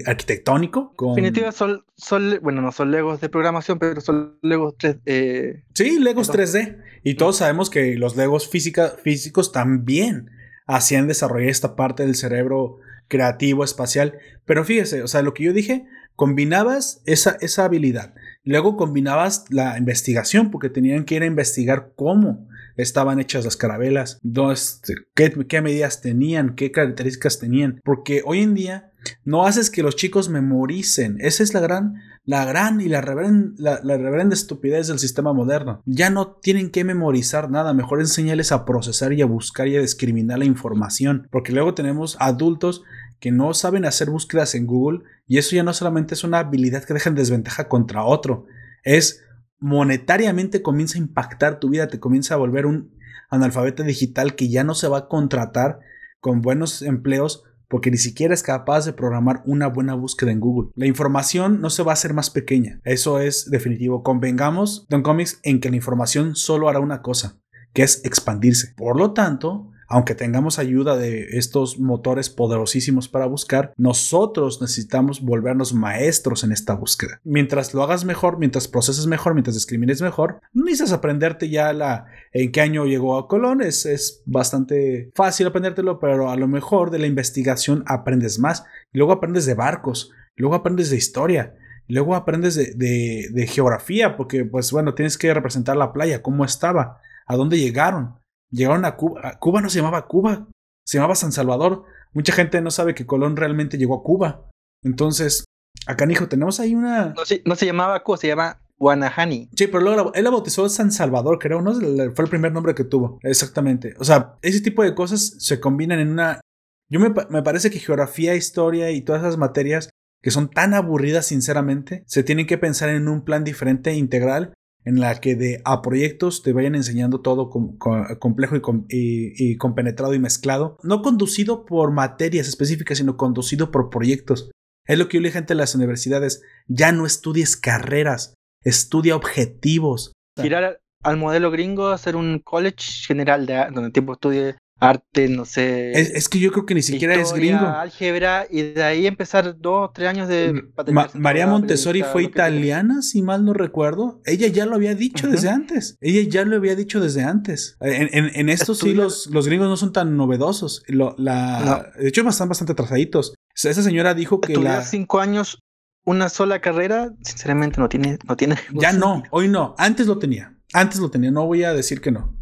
arquitectónico. En definitiva, son, bueno, no son Legos de programación, pero son Legos 3D. Eh, sí, Legos 3D. Y todos sabemos que los Legos físicos también hacían desarrollar esta parte del cerebro creativo, espacial. Pero fíjese, o sea, lo que yo dije, combinabas esa, esa habilidad. Luego combinabas la investigación, porque tenían que ir a investigar cómo estaban hechas las carabelas, qué, qué medidas tenían, qué características tenían, porque hoy en día no haces que los chicos memoricen. Esa es la gran, la gran y la reverenda, la, reverenda estupidez del sistema moderno. Ya no tienen que memorizar nada, mejor enseñarles a procesar y a buscar y a discriminar la información. Porque luego tenemos adultos que no saben hacer búsquedas en Google y eso ya no solamente es una habilidad que deja en desventaja contra otro, es monetariamente comienza a impactar tu vida, te comienza a volver un analfabeta digital que ya no se va a contratar con buenos empleos porque ni siquiera es capaz de programar una buena búsqueda en Google. La información no se va a hacer más pequeña, eso es definitivo. Convengamos, Don Comics, en que la información solo hará una cosa, que es expandirse. Por lo tanto, aunque tengamos ayuda de estos motores poderosísimos para buscar, nosotros necesitamos volvernos maestros en esta búsqueda. Mientras lo hagas mejor, mientras proceses mejor, mientras discrimines mejor, no necesitas aprenderte ya la en qué año llegó a Colón, es, es bastante fácil aprendértelo, pero a lo mejor de la investigación aprendes más. Luego aprendes de barcos, luego aprendes de historia, luego aprendes de, de, de, geografía, porque pues bueno, tienes que representar la playa, cómo estaba, a dónde llegaron, Llegaron a Cuba. Cuba no se llamaba Cuba, se llamaba San Salvador. Mucha gente no sabe que Colón realmente llegó a Cuba. Entonces, acá, hijo, tenemos ahí una. No, se llamaba Cuba, se llama Guanahani. Sí, pero luego él la bautizó San Salvador, creo, ¿no? Fue el primer nombre que tuvo. Exactamente. O sea, ese tipo de cosas se combinan en una. Yo me, me parece que geografía, historia y todas esas materias que son tan aburridas, sinceramente, se tienen que pensar en un plan diferente, e integral, en la que de a proyectos te vayan enseñando todo complejo y, compenetrado y mezclado, no conducido por materias específicas, sino conducido por proyectos. Es lo que yo le dije a las universidades, ya no estudies carreras, estudia objetivos. Tirar al modelo gringo, hacer un college general de, donde el tiempo estudie arte, no sé. Es, que yo creo que ni siquiera es gringo. Álgebra, y de ahí empezar dos, tres años de. María Montessori fue italiana, si mal no recuerdo. Ella ya lo había dicho desde antes. Ella ya lo había dicho desde antes. En, en, estos sí, los, gringos no son tan novedosos. la, De hecho, están bastante atrasaditos. Esa señora dijo que. la... cinco años una sola carrera, sinceramente no tiene. No tiene ya no, hoy no. Antes lo tenía. Antes lo tenía. No voy a decir que no.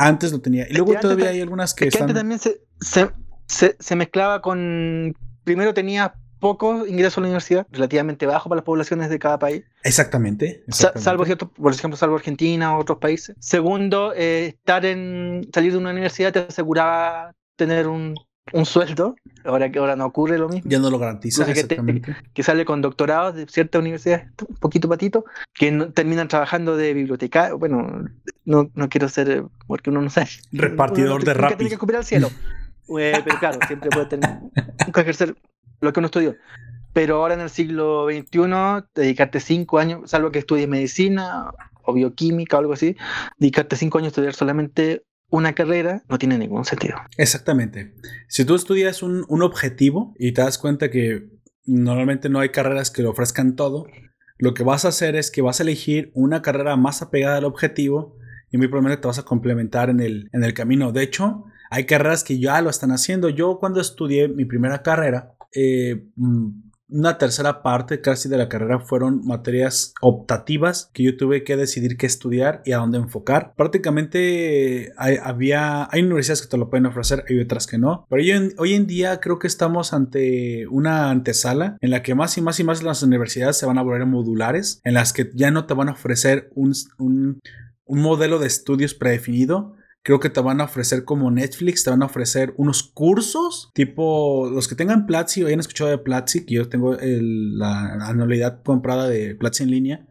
Antes lo tenía. Y luego todavía hay algunas que, están... Antes también se, se, mezclaba con... Primero tenía poco ingreso a la universidad, relativamente bajo para las poblaciones de cada país. Exactamente. salvo cierto, por ejemplo, salvo Argentina o otros países. Segundo, eh, estar en salir de una universidad te aseguraba tener un un sueldo, ahora que ahora no ocurre lo mismo. Ya no lo garantiza. Que, sale con doctorados de cierta universidad, un poquito patito, que terminan trabajando de biblioteca. Bueno, no, no quiero ser, porque uno no sabe. Repartidor de rap. Tiene que cubrir al cielo. Eh, pero claro, siempre puede tener, nunca ejercer lo que uno estudió. Pero ahora en el siglo XXI, dedicarte cinco años, salvo que estudies medicina o bioquímica o algo así, dedicarte cinco años a estudiar solamente una carrera no tiene ningún sentido. Exactamente. Si tú estudias un, un objetivo y te das cuenta que normalmente no hay carreras que lo ofrezcan todo, lo que vas a hacer es que vas a elegir una carrera más apegada al objetivo y muy probablemente te vas a complementar en el, en el camino. De hecho, hay carreras que ya lo están haciendo. Yo cuando estudié mi primera carrera, eh, mm, una tercera parte casi de la carrera fueron materias optativas que yo tuve que decidir qué estudiar y a dónde enfocar. Prácticamente hay, había, hay universidades que te lo pueden ofrecer, hay otras que no. Pero hoy en día creo que estamos ante una antesala en la que más y más y más las universidades se van a volver modulares, en las que ya no te van a ofrecer un, un, un modelo de estudios predefinido, Creo que te van a ofrecer como Netflix, te van a ofrecer unos cursos, tipo los que tengan Platzi o hayan escuchado de Platzi, que yo tengo la anualidad comprada de Platzi en línea.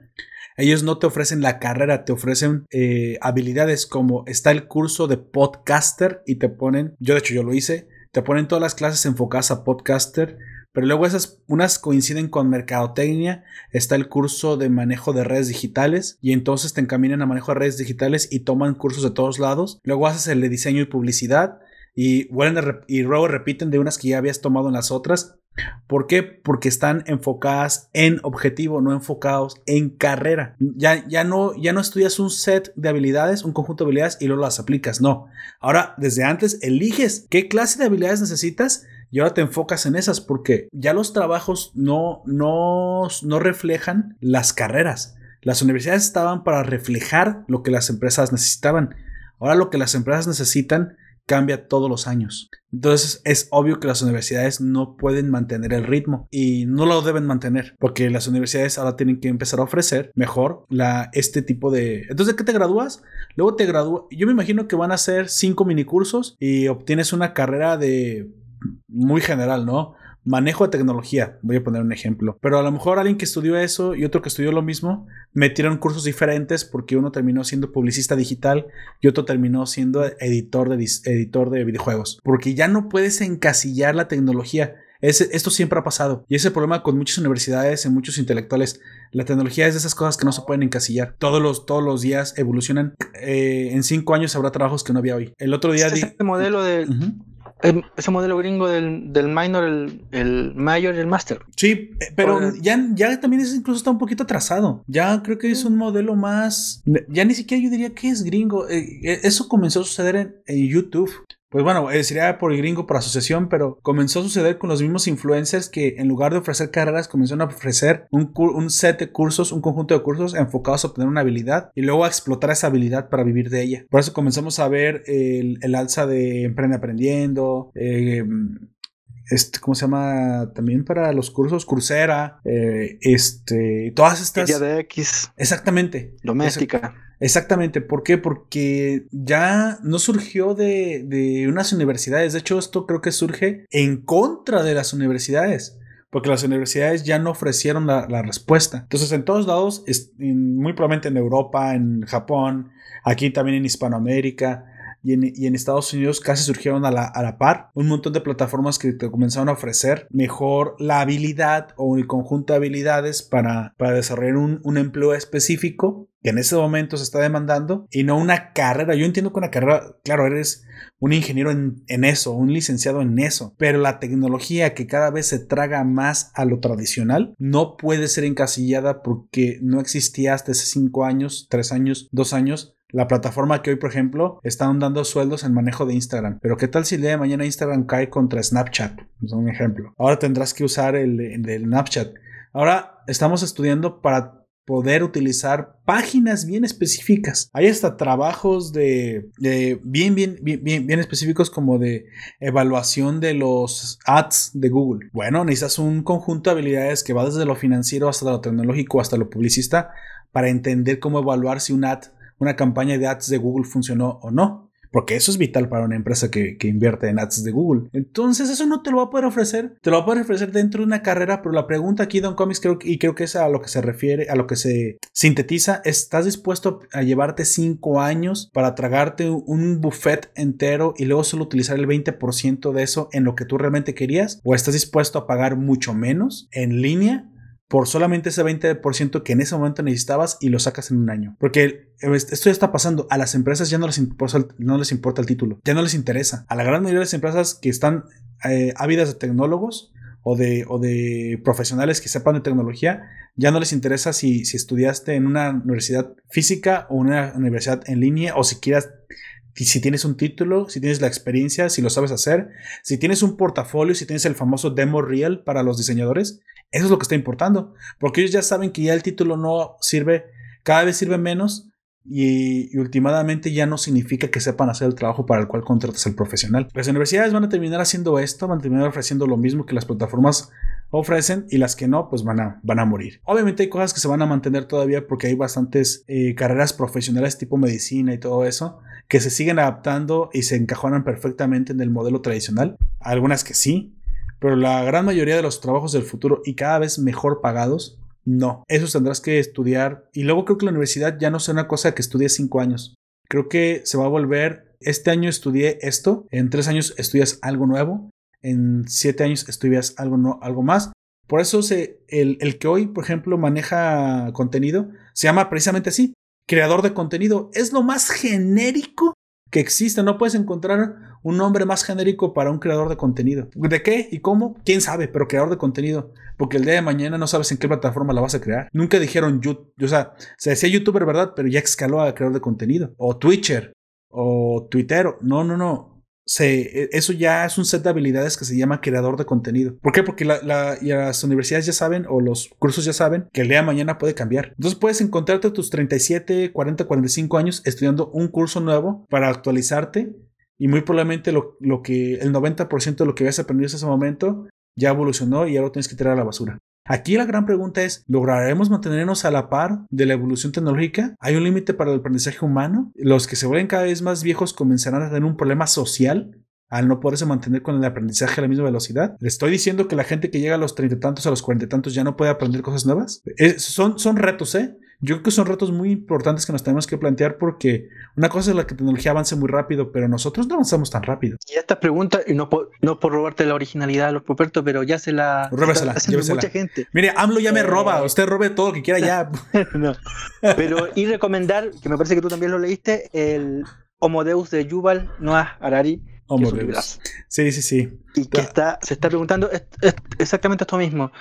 Ellos no te ofrecen la carrera, te ofrecen eh, habilidades como está el curso de podcaster y te ponen, yo de hecho yo lo hice, te ponen todas las clases enfocadas a podcaster pero luego esas, unas coinciden con mercadotecnia, está el curso de manejo de redes digitales y entonces te encaminan a manejo de redes digitales y toman cursos de todos lados. Luego haces el de diseño y publicidad y, y luego repiten de unas que ya habías tomado en las otras. ¿Por qué? Porque están enfocadas en objetivo, no enfocados en carrera. Ya, ya, no, ya no estudias un set de habilidades, un conjunto de habilidades y luego las aplicas. No. Ahora, desde antes, eliges qué clase de habilidades necesitas y ahora te enfocas en esas porque ya los trabajos no, no, no reflejan las carreras. Las universidades estaban para reflejar lo que las empresas necesitaban. Ahora lo que las empresas necesitan cambia todos los años. Entonces es obvio que las universidades no pueden mantener el ritmo y no lo deben mantener porque las universidades ahora tienen que empezar a ofrecer mejor la, este tipo de... Entonces, ¿de qué te gradúas? Luego te gradúas... Yo me imagino que van a ser cinco minicursos y obtienes una carrera de muy general, ¿no? Manejo de tecnología, voy a poner un ejemplo. Pero a lo mejor alguien que estudió eso y otro que estudió lo mismo, metieron cursos diferentes porque uno terminó siendo publicista digital y otro terminó siendo editor de, editor de videojuegos. Porque ya no puedes encasillar la tecnología. esto siempre ha pasado. Y ese problema con muchas universidades y muchos intelectuales. La tecnología es de esas cosas que no se pueden encasillar. Todos los, todos los días evolucionan. Eh, en cinco años habrá trabajos que no había hoy. El otro día... Este modelo de ese modelo gringo del, minor, el, el mayor y el master. Sí, eh, pero ya, ya también es, incluso está un poquito atrasado. Ya creo que es un modelo más. Ya ni siquiera yo diría que es gringo. Eh, eh, eso comenzó a suceder en YouTube. Pues bueno, eh, sería por el gringo por asociación, pero comenzó a suceder con los mismos influencers que en lugar de ofrecer carreras comenzaron a ofrecer un, un, set de cursos, un conjunto de cursos enfocados a obtener una habilidad y luego a explotar esa habilidad para vivir de ella. Por eso comenzamos a ver el, el alza de Emprende Aprendiendo, eh, este, ¿cómo se llama? También para los cursos Coursera, eh, este, todas estas. de X. Exactamente. Doméstica. Exactamente, ¿por qué? Porque ya no surgió de, unas universidades, de hecho esto creo que surge en contra de las universidades porque las universidades ya no ofrecieron la, respuesta. Entonces, en todos lados, muy probablemente en Europa, en Japón, aquí también en Hispanoamérica, y en, Estados Unidos casi surgieron a la, par un montón de plataformas que comenzaron a ofrecer mejor la habilidad o el conjunto de habilidades para, para desarrollar un, un empleo específico que en ese momento se está demandando y no una carrera. Yo entiendo que una carrera, claro, eres un ingeniero en, en, eso, un licenciado en eso, pero la tecnología que cada vez se traga más a lo tradicional no puede ser encasillada porque no existía hasta hace cinco años, tres años, dos años la plataforma que hoy, por ejemplo, están dando sueldos en manejo de Instagram. Pero ¿qué tal si el día de mañana Instagram cae contra Snapchat? Es un ejemplo. Ahora tendrás que usar el, el, Snapchat. Ahora estamos estudiando para poder utilizar páginas bien específicas. Hay hasta trabajos de, bien, bien, bien, bien, bien, específicos como de evaluación de los ads de Google. Bueno, necesitas un conjunto de habilidades que va desde lo financiero hasta lo tecnológico hasta lo publicista para entender cómo evaluar si un ad una campaña de ads de Google funcionó o no. Porque eso es vital para una empresa que, invierte en ads de Google. Entonces, eso no te lo va a poder ofrecer. Te lo va a poder ofrecer dentro de una carrera, pero la pregunta aquí, Don Comics, creo, y creo que es a lo que se refiere, a lo que se sintetiza, ¿estás dispuesto a llevarte cinco años para tragarte un buffet entero y luego solo utilizar el 20% de eso en lo que tú realmente querías? ¿O estás dispuesto a pagar mucho menos en línea por solamente ese 20% que en ese momento necesitabas y lo sacas en un año. Porque esto ya está pasando. A las empresas ya no les importa, no les importa el título, ya no les interesa. A la gran mayoría de las empresas que están eh, ávidas de tecnólogos o de, o de, profesionales que sepan de tecnología, ya no les interesa si, si estudiaste en una universidad física o una universidad en línea o si quieras si tienes un título, si tienes la experiencia, si lo sabes hacer, si tienes un portafolio, si tienes el famoso demo real para los diseñadores, eso es lo que está importando, porque ellos ya saben que ya el título no sirve, cada vez sirve menos y, últimamente ya no significa que sepan hacer el trabajo para el cual contratas al profesional. Las universidades van a terminar haciendo esto, van a terminar ofreciendo lo mismo que las plataformas ofrecen y las que no, pues van a, van a morir. Obviamente hay cosas que se van a mantener todavía porque hay bastantes eh, carreras profesionales tipo medicina y todo eso que se siguen adaptando y se encajonan perfectamente en el modelo tradicional. Algunas que sí, pero la gran mayoría de los trabajos del futuro y cada vez mejor pagados, no. Esos tendrás que estudiar. Y luego creo que la universidad ya no sea una cosa que estudies cinco años. Creo que se va a volver, este año estudié esto, en tres años estudias algo nuevo, en siete años estudias algo, no, algo más. Por eso el, el que hoy, por ejemplo, maneja contenido, se llama precisamente así, creador de contenido. Es lo más genérico que existe. No puedes encontrar un nombre más genérico para un creador de contenido. ¿De qué y cómo? ¿Quién sabe? Pero creador de contenido. Porque el día de mañana no sabes en qué plataforma la vas a crear. Nunca dijeron YouTube. O sea, se decía youtuber, ¿verdad? Pero ya escaló a creador de contenido. O Twitcher. O Twitter. No, no, no. E, eso ya es un set de habilidades que se llama creador de contenido. ¿Por qué? Porque las universidades ya saben o los cursos ya saben que el día de mañana puede cambiar. Entonces puedes encontrarte a tus 37, 40, 45 años estudiando un curso nuevo para actualizarte y muy probablemente lo, que el 90% de lo que habías aprendido en ese momento ya evolucionó y ahora lo tienes que tirar a la basura. Aquí la gran pregunta es, ¿lograremos mantenernos a la par de la evolución tecnológica? ¿Hay un límite para el aprendizaje humano? ¿Los que se vuelven cada vez más viejos comenzarán a tener un problema social? al no poderse mantener con el aprendizaje a la misma velocidad. ¿Le estoy diciendo que la gente que llega a los treinta tantos, a los cuarenta tantos, ya no puede aprender cosas nuevas? son, son retos, ¿eh? Yo creo que son retos muy importantes que nos tenemos que plantear porque una cosa es la que la tecnología avance muy rápido, pero nosotros no avanzamos tan rápido. Y esta pregunta, y no por, no por robarte la originalidad de los Poperto, pero ya se la Róbesela, mucha gente. Mire, AMLO ya me roba, eh, usted robe todo lo que quiera ya. no. Pero y recomendar, que me parece que tú también lo leíste, el Homo Deus de Yuval Noah Harari. Homo Deus. Sí, sí, sí. Y que está, se está preguntando exactamente esto mismo.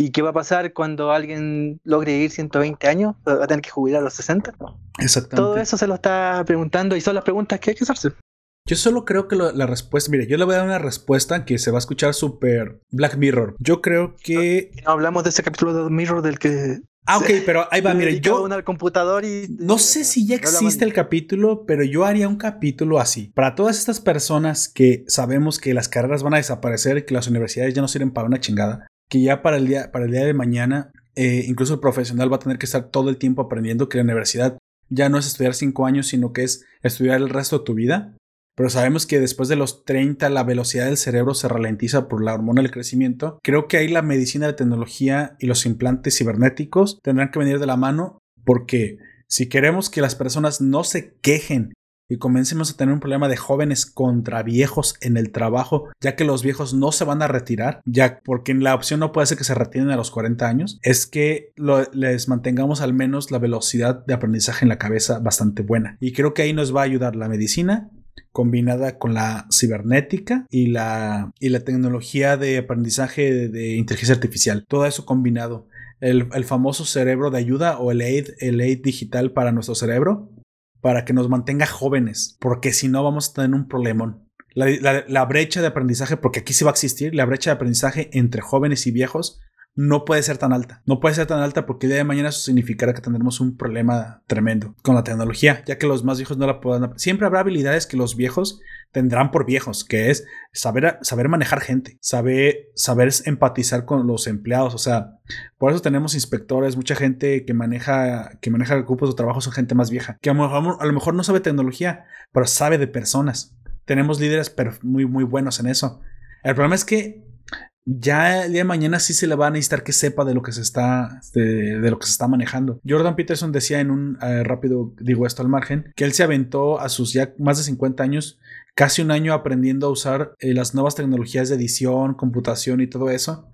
¿Y qué va a pasar cuando alguien logre vivir 120 años? ¿Va a tener que jubilar a los 60? Exactamente. Todo eso se lo está preguntando y son las preguntas que hay que hacerse. Yo solo creo que la respuesta, mire, yo le voy a dar una respuesta que se va a escuchar súper Black Mirror. Yo creo que... No, hablamos de ese capítulo de Mirror del que... Ah, ok, pero ahí va, mire, yo... al computador y... No sé si ya existe el capítulo, pero yo haría un capítulo así. Para todas estas personas que sabemos que las carreras van a desaparecer y que las universidades ya no sirven para una chingada que ya para el día, para el día de mañana, eh, incluso el profesional va a tener que estar todo el tiempo aprendiendo que la universidad ya no es estudiar cinco años, sino que es estudiar el resto de tu vida. Pero sabemos que después de los 30 la velocidad del cerebro se ralentiza por la hormona del crecimiento. Creo que ahí la medicina, la tecnología y los implantes cibernéticos tendrán que venir de la mano porque si queremos que las personas no se quejen y comencemos a tener un problema de jóvenes contra viejos en el trabajo, ya que los viejos no se van a retirar, ya porque la opción no puede ser que se retiren a los 40 años, es que les mantengamos al menos la velocidad de aprendizaje en la cabeza bastante buena. Y creo que ahí nos va a ayudar la medicina combinada con la cibernética y la, y la tecnología de aprendizaje de, inteligencia artificial. Todo eso combinado. El, el, famoso cerebro de ayuda o el aid, el aid digital para nuestro cerebro para que nos mantenga jóvenes, porque si no vamos a tener un problemón. La, brecha de aprendizaje, porque aquí sí va a existir, la brecha de aprendizaje entre jóvenes y viejos no puede ser tan alta. No puede ser tan alta porque el día de mañana eso significará que tendremos un problema tremendo con la tecnología, ya que los más viejos no la puedan. Siempre habrá habilidades que los viejos tendrán por viejos, que es saber, saber manejar gente, saber, saber empatizar con los empleados. O sea, por eso tenemos inspectores, mucha gente que maneja, que maneja grupos de trabajo son gente más vieja, que a lo mejor, no sabe tecnología, pero sabe de personas. Tenemos líderes muy, muy buenos en eso. El problema es que ya el día de mañana sí se le va a necesitar que sepa de lo que se está, de, lo que se está manejando. Jordan Peterson decía en un eh, rápido, digo esto al margen, que él se aventó a sus ya más de 50 años, casi un año aprendiendo a usar eh, las nuevas tecnologías de edición, computación y todo eso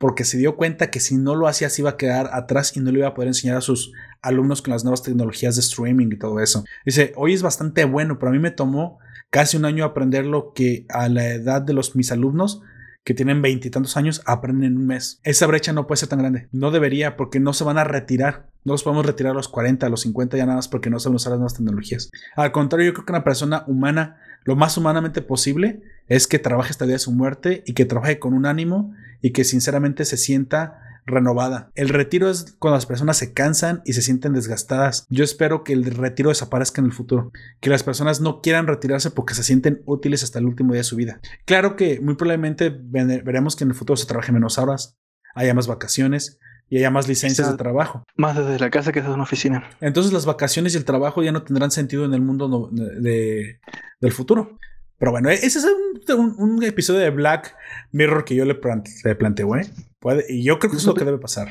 porque se dio cuenta que si no lo hacía se iba a quedar atrás y no le iba a poder enseñar a sus alumnos con las nuevas tecnologías de streaming y todo eso. Dice, hoy es bastante bueno, pero a mí me tomó casi un año aprender lo que a la edad de los mis alumnos que tienen veintitantos años aprenden en un mes. Esa brecha no puede ser tan grande. No debería porque no se van a retirar. No los podemos retirar a los 40, a los 50 ya nada más porque no saben usar las nuevas tecnologías. Al contrario, yo creo que una persona humana, lo más humanamente posible, es que trabaje hasta el día de su muerte y que trabaje con un ánimo y que sinceramente se sienta renovada. El retiro es cuando las personas se cansan y se sienten desgastadas. Yo espero que el retiro desaparezca en el futuro, que las personas no quieran retirarse porque se sienten útiles hasta el último día de su vida. Claro que muy probablemente veremos que en el futuro se trabaje menos horas, haya más vacaciones, y haya más licencias de trabajo. Más desde la casa que desde una oficina. Entonces las vacaciones y el trabajo ya no tendrán sentido en el mundo del futuro. Pero bueno, ese es un, episodio de Black Mirror que yo le, planteé, güey. y yo creo que es lo que debe pasar.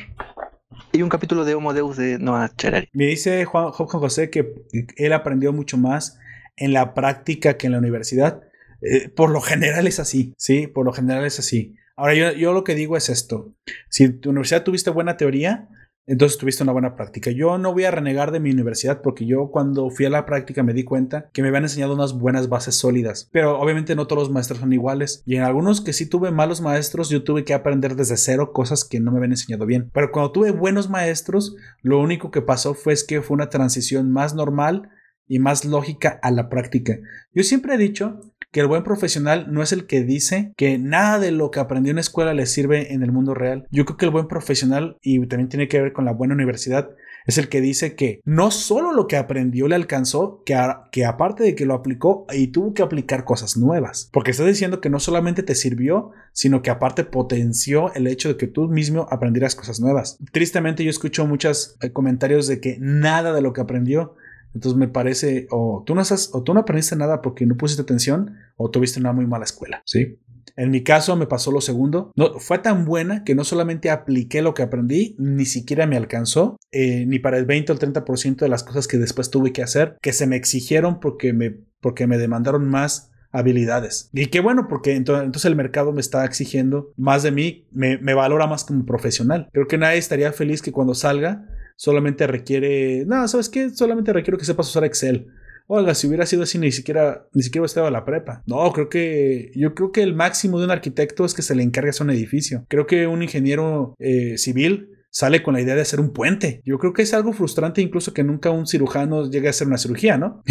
Y un capítulo de Homo Deus de Noah Cherari. Me dice Juan, José que él aprendió mucho más en la práctica que en la universidad. Eh, por lo general es así, ¿sí? Por lo general es así. Ahora, yo, yo lo que digo es esto. Si tu universidad tuviste buena teoría, entonces tuviste una buena práctica. Yo no voy a renegar de mi universidad porque yo cuando fui a la práctica me di cuenta que me habían enseñado unas buenas bases sólidas. Pero obviamente no todos los maestros son iguales. Y en algunos que sí tuve malos maestros, yo tuve que aprender desde cero cosas que no me habían enseñado bien. Pero cuando tuve buenos maestros, lo único que pasó fue que fue una transición más normal y más lógica a la práctica. Yo siempre he dicho que el buen profesional no es el que dice que nada de lo que aprendió en la escuela le sirve en el mundo real. Yo creo que el buen profesional, y también tiene que ver con la buena universidad, es el que dice que no solo lo que aprendió le alcanzó, que, aparte de que lo aplicó y tuvo que aplicar cosas nuevas. Porque estás diciendo que no solamente te sirvió, sino que aparte potenció el hecho de que tú mismo aprendieras cosas nuevas. Tristemente yo escucho muchos eh, comentarios de que nada de lo que aprendió entonces me parece, o tú no, o tú no aprendiste nada porque no pusiste atención, o tuviste una muy mala escuela, ¿sí? En mi caso me pasó lo segundo. No, fue tan buena que no solamente apliqué lo que aprendí, ni siquiera me alcanzó, eh, ni para el 20 o el 30% de las cosas que después tuve que hacer, que se me exigieron porque me, porque me demandaron más habilidades. Y qué bueno, porque entonces, el mercado me está exigiendo más de mí, me, me valora más como profesional. Creo que nadie estaría feliz que cuando salga solamente requiere, no, ¿sabes qué? Solamente requiero que sepas usar Excel. Oiga, si hubiera sido así, ni siquiera, ni siquiera hubiera estado a la prepa. No, creo que, yo creo que el máximo de un arquitecto es que se le encargue hacer un edificio. Creo que un ingeniero eh, civil sale con la idea de hacer un puente. Yo creo que es algo frustrante incluso que nunca un cirujano llegue a hacer una cirugía, ¿no?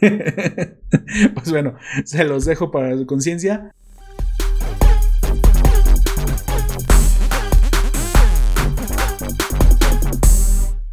pues bueno, se los dejo para su conciencia.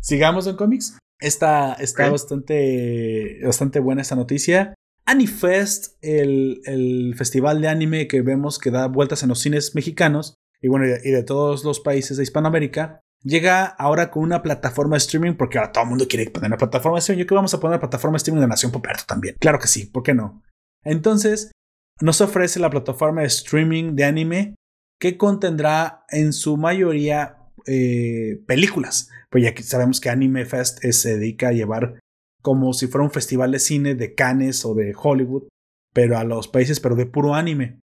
Sigamos en cómics. Está, está bastante, bastante buena esta noticia. Anifest, el, el festival de anime que vemos que da vueltas en los cines mexicanos y bueno, y de todos los países de Hispanoamérica, llega ahora con una plataforma de streaming, porque ahora todo el mundo quiere poner una plataforma de streaming. Yo creo que vamos a poner una plataforma de streaming de Nación Poperto también. Claro que sí, ¿por qué no? Entonces, nos ofrece la plataforma de streaming de anime que contendrá en su mayoría eh, películas. Pues ya sabemos que Anime Fest se dedica a llevar como si fuera un festival de cine de Cannes o de Hollywood, pero a los países, pero de puro anime.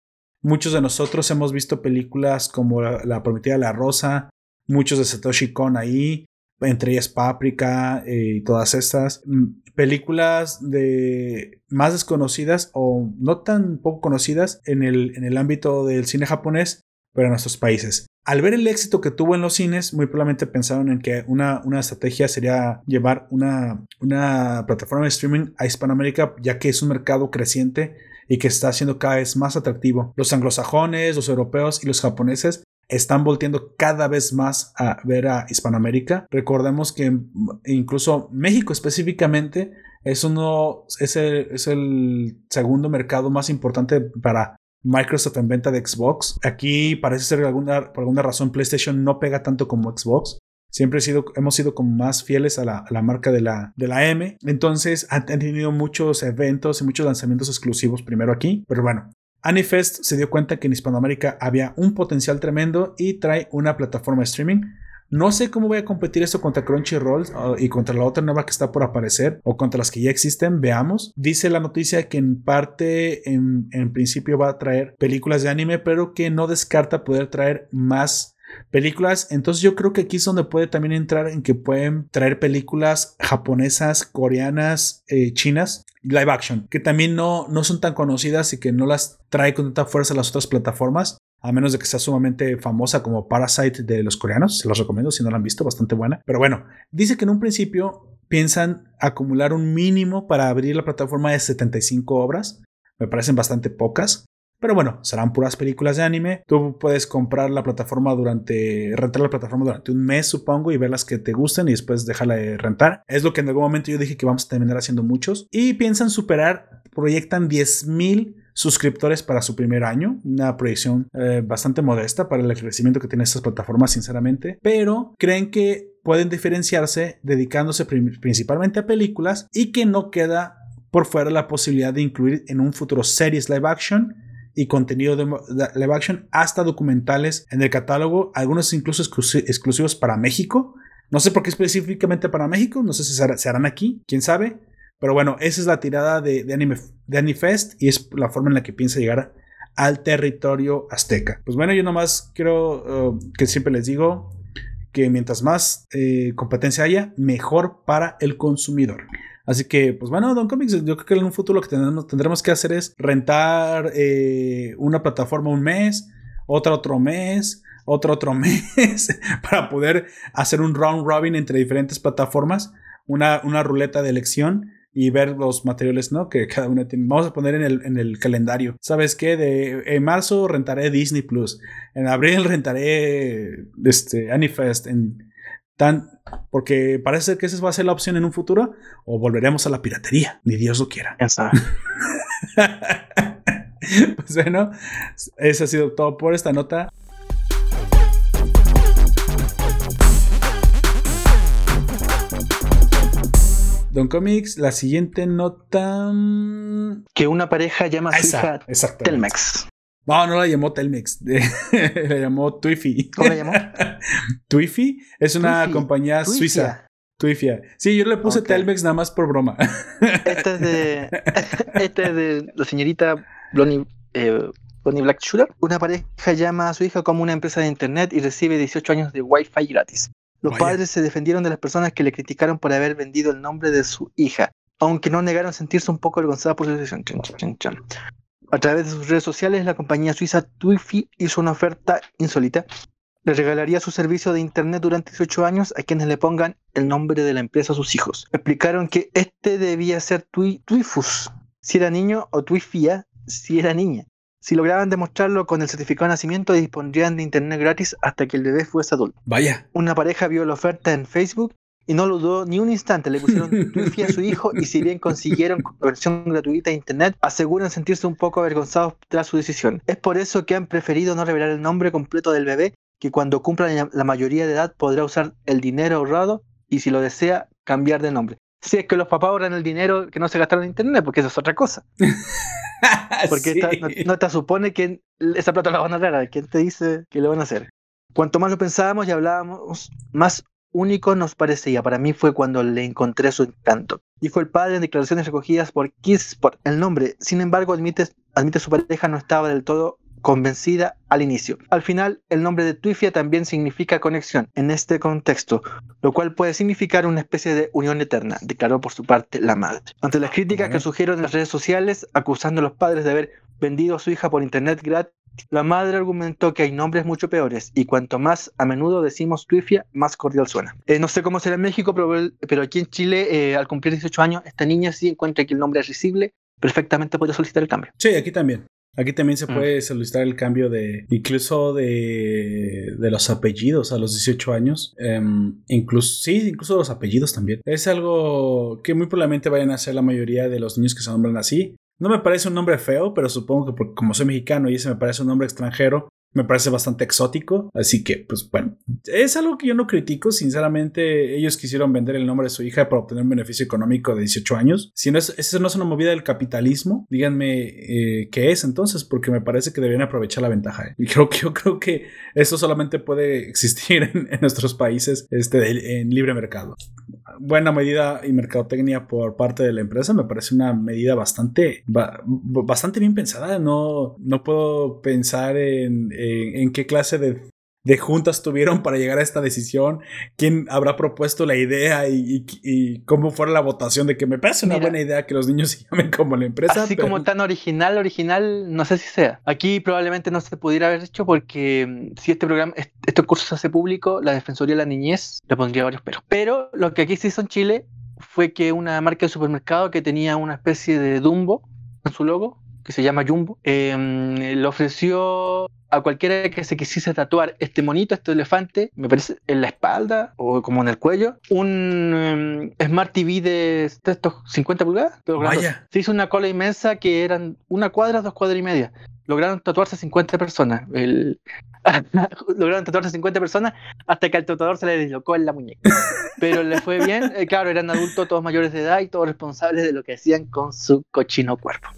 Muchos de nosotros hemos visto películas como La, Prometida de la Rosa, muchos de Satoshi Kon ahí, entre ellas Paprika eh, y todas estas. Mm, películas de más desconocidas o no tan poco conocidas en el, en el ámbito del cine japonés, pero en nuestros países. Al ver el éxito que tuvo en los cines, muy probablemente pensaron en que una, una estrategia sería llevar una, una plataforma de streaming a Hispanoamérica, ya que es un mercado creciente y que está siendo cada vez más atractivo. Los anglosajones, los europeos y los japoneses están volteando cada vez más a ver a Hispanoamérica. Recordemos que incluso México específicamente es uno es es el segundo mercado más importante para Microsoft en venta de Xbox. Aquí parece ser alguna, por alguna razón PlayStation no pega tanto como Xbox. Siempre hemos sido como más fieles a la, marca de la, de la M. Entonces han tenido muchos eventos y muchos lanzamientos exclusivos primero aquí. Pero bueno, Anifest se dio cuenta que en Hispanoamérica había un potencial tremendo y trae una plataforma de streaming no sé cómo voy a competir esto contra Crunchyroll y contra la otra nueva que está por aparecer o contra las que ya existen. Veamos. Dice la noticia que en parte, en, principio, va a traer películas de anime, pero que no descarta poder traer más películas. Entonces yo creo que aquí es donde puede también entrar en que pueden traer películas japonesas, coreanas, eh, chinas, live action, que también no, no son tan conocidas y que no las trae con tanta fuerza las otras plataformas. A menos de que sea sumamente famosa como Parasite de los coreanos. Se los recomiendo si no la han visto, bastante buena. Pero bueno, dice que en un principio piensan acumular un mínimo para abrir la plataforma de 75 obras. Me parecen bastante pocas. Pero bueno, serán puras películas de anime. Tú puedes comprar la plataforma durante, rentar la plataforma durante un mes, supongo, y ver las que te gusten y después dejarla de rentar. Es lo que en algún momento yo dije que vamos a terminar haciendo muchos. Y piensan superar, proyectan 10.000 suscriptores para su primer año, una proyección eh, bastante modesta para el crecimiento que tienen estas plataformas, sinceramente, pero creen que pueden diferenciarse dedicándose principalmente a películas y que no queda por fuera la posibilidad de incluir en un futuro series live action y contenido de live action hasta documentales en el catálogo, algunos incluso exclusivos para México. No sé por qué específicamente para México, no sé si se harán aquí, quién sabe. Pero bueno, esa es la tirada de, Anime, de Anifest y es la forma en la que piensa llegar al territorio azteca. Pues bueno, yo nomás quiero uh, que siempre les digo que mientras más eh, competencia haya, mejor para el consumidor. Así que, pues bueno, Don Comics, yo creo que en un futuro lo que tendremos que hacer es rentar eh, una plataforma un mes, otra otro mes, otro otro mes, para poder hacer un round robin entre diferentes plataformas, una, una ruleta de elección y ver los materiales, ¿no? Que cada una tiene. Vamos a poner en el, en el calendario. ¿Sabes qué? De, en marzo rentaré Disney Plus. En abril rentaré este, Anifest. En, porque parece que esa va a ser la opción en un futuro o volveremos a la piratería, ni Dios lo quiera. pues bueno, eso ha sido todo por esta nota. Don Comics, la siguiente nota. Mm, que una pareja llama a su hija Telmex. No, no la llamó Telmex, la llamó Twifi. ¿Cómo la llamó? Twifi es una compañía suiza. Twifia. Sí, yo le puse Telmex nada más por broma. Esta es de, esta es de la señorita Blonnie, eh, Black Shooter. Una pareja llama a su hija como una empresa de internet y recibe 18 años de Wi-Fi gratis. Los padres se defendieron de las personas que le criticaron por haber vendido el nombre de su hija, aunque no negaron sentirse un poco avergonzadas por su decisión. A través de sus redes sociales, la compañía suiza Twifi hizo una oferta insólita. Le regalaría su servicio de Internet durante 18 años a quienes le pongan el nombre de la empresa a sus hijos. Explicaron que este debía ser Twifus si era niño o Twifia si era niña. Si lograban demostrarlo con el certificado de nacimiento, dispondrían de internet gratis hasta que el bebé fuese adulto. Vaya. Una pareja vio la oferta en Facebook y no lo dudó ni un instante. Le pusieron wifi a su hijo y si bien consiguieron versión gratuita de internet, aseguran sentirse un poco avergonzados tras su decisión. Es por eso que han preferido no revelar el nombre completo del bebé, que cuando cumpla la mayoría de edad podrá usar el dinero ahorrado y si lo desea, cambiar de nombre. Si es que los papás ahorran el dinero que no se gastaron en internet, porque eso es otra cosa. Porque no, te supone que esa plata la van a dar. ¿Quién te dice que lo van a hacer? Cuanto más lo pensábamos y hablábamos, más único nos parecía. Para mí fue cuando le encontré su encanto. Dijo el padre en declaraciones recogidas por Kissport. El nombre, sin embargo, admite, admite su pareja no estaba del todo convencida al inicio. Al final, el nombre de Twifia también significa conexión en este contexto, lo cual puede significar una especie de unión eterna, declaró por su parte la madre. Ante las críticas que surgieron en las redes sociales acusando a los padres de haber vendido a su hija por internet gratis, la madre argumentó que hay nombres mucho peores y cuanto más a menudo decimos Twifia, más cordial suena. Eh, no sé cómo será en México, pero, aquí en Chile, eh, al cumplir 18 años, esta niña sí encuentra que el nombre es risible, perfectamente puede solicitar el cambio. Sí, aquí también. Aquí también se mm. puede solicitar el cambio de incluso de, de los apellidos a los 18 años. Em, incluso, sí, incluso los apellidos también. Es algo que muy probablemente vayan a hacer la mayoría de los niños que se nombran así. No me parece un nombre feo, pero supongo que como soy mexicano y ese me parece un nombre extranjero, me parece bastante exótico. Así que, pues bueno, es algo que yo no critico. Sinceramente, ellos quisieron vender el nombre de su hija para obtener un beneficio económico de 18 años. Si no es, eso no es una movida del capitalismo, díganme eh, qué es entonces, porque me parece que deberían aprovechar la ventaja. ¿eh? Y creo que yo creo que eso solamente puede existir en, nuestros países este, en libre mercado. Buena medida y mercadotecnia por parte de la empresa. Me parece una medida bastante, bastante bien pensada. No, no puedo pensar en en qué clase de de juntas tuvieron para llegar a esta decisión, quién habrá propuesto la idea y, cómo fue la votación de que me parece una buena idea que los niños se llamen como la empresa. Así como tan original, original, no sé si sea. Aquí probablemente no se pudiera haber hecho porque mm, si este programa, estos cursos se hace público, la Defensoría de la Niñez le pondría varios peros. Pero lo que aquí se hizo en Chile fue que una marca de supermercado que tenía una especie de Dumbo en su logo, que se llama Jumbo, em, le ofreció a cualquiera que se quisiese tatuar este monito, este elefante, me parece, en la espalda o como en el cuello, un em, Smart TV de, estos 50 pulgadas. Pero Se hizo una cola inmensa que eran una cuadra, dos cuadras y media. Lograron tatuarse 50 personas. lograron tatuarse 50 personas hasta que al tatuador se le deslocó en la muñeca. Pero le fue bien. Eh, claro, eran adultos, todos mayores de edad y todos responsables de lo que hacían con su cochino cuerpo.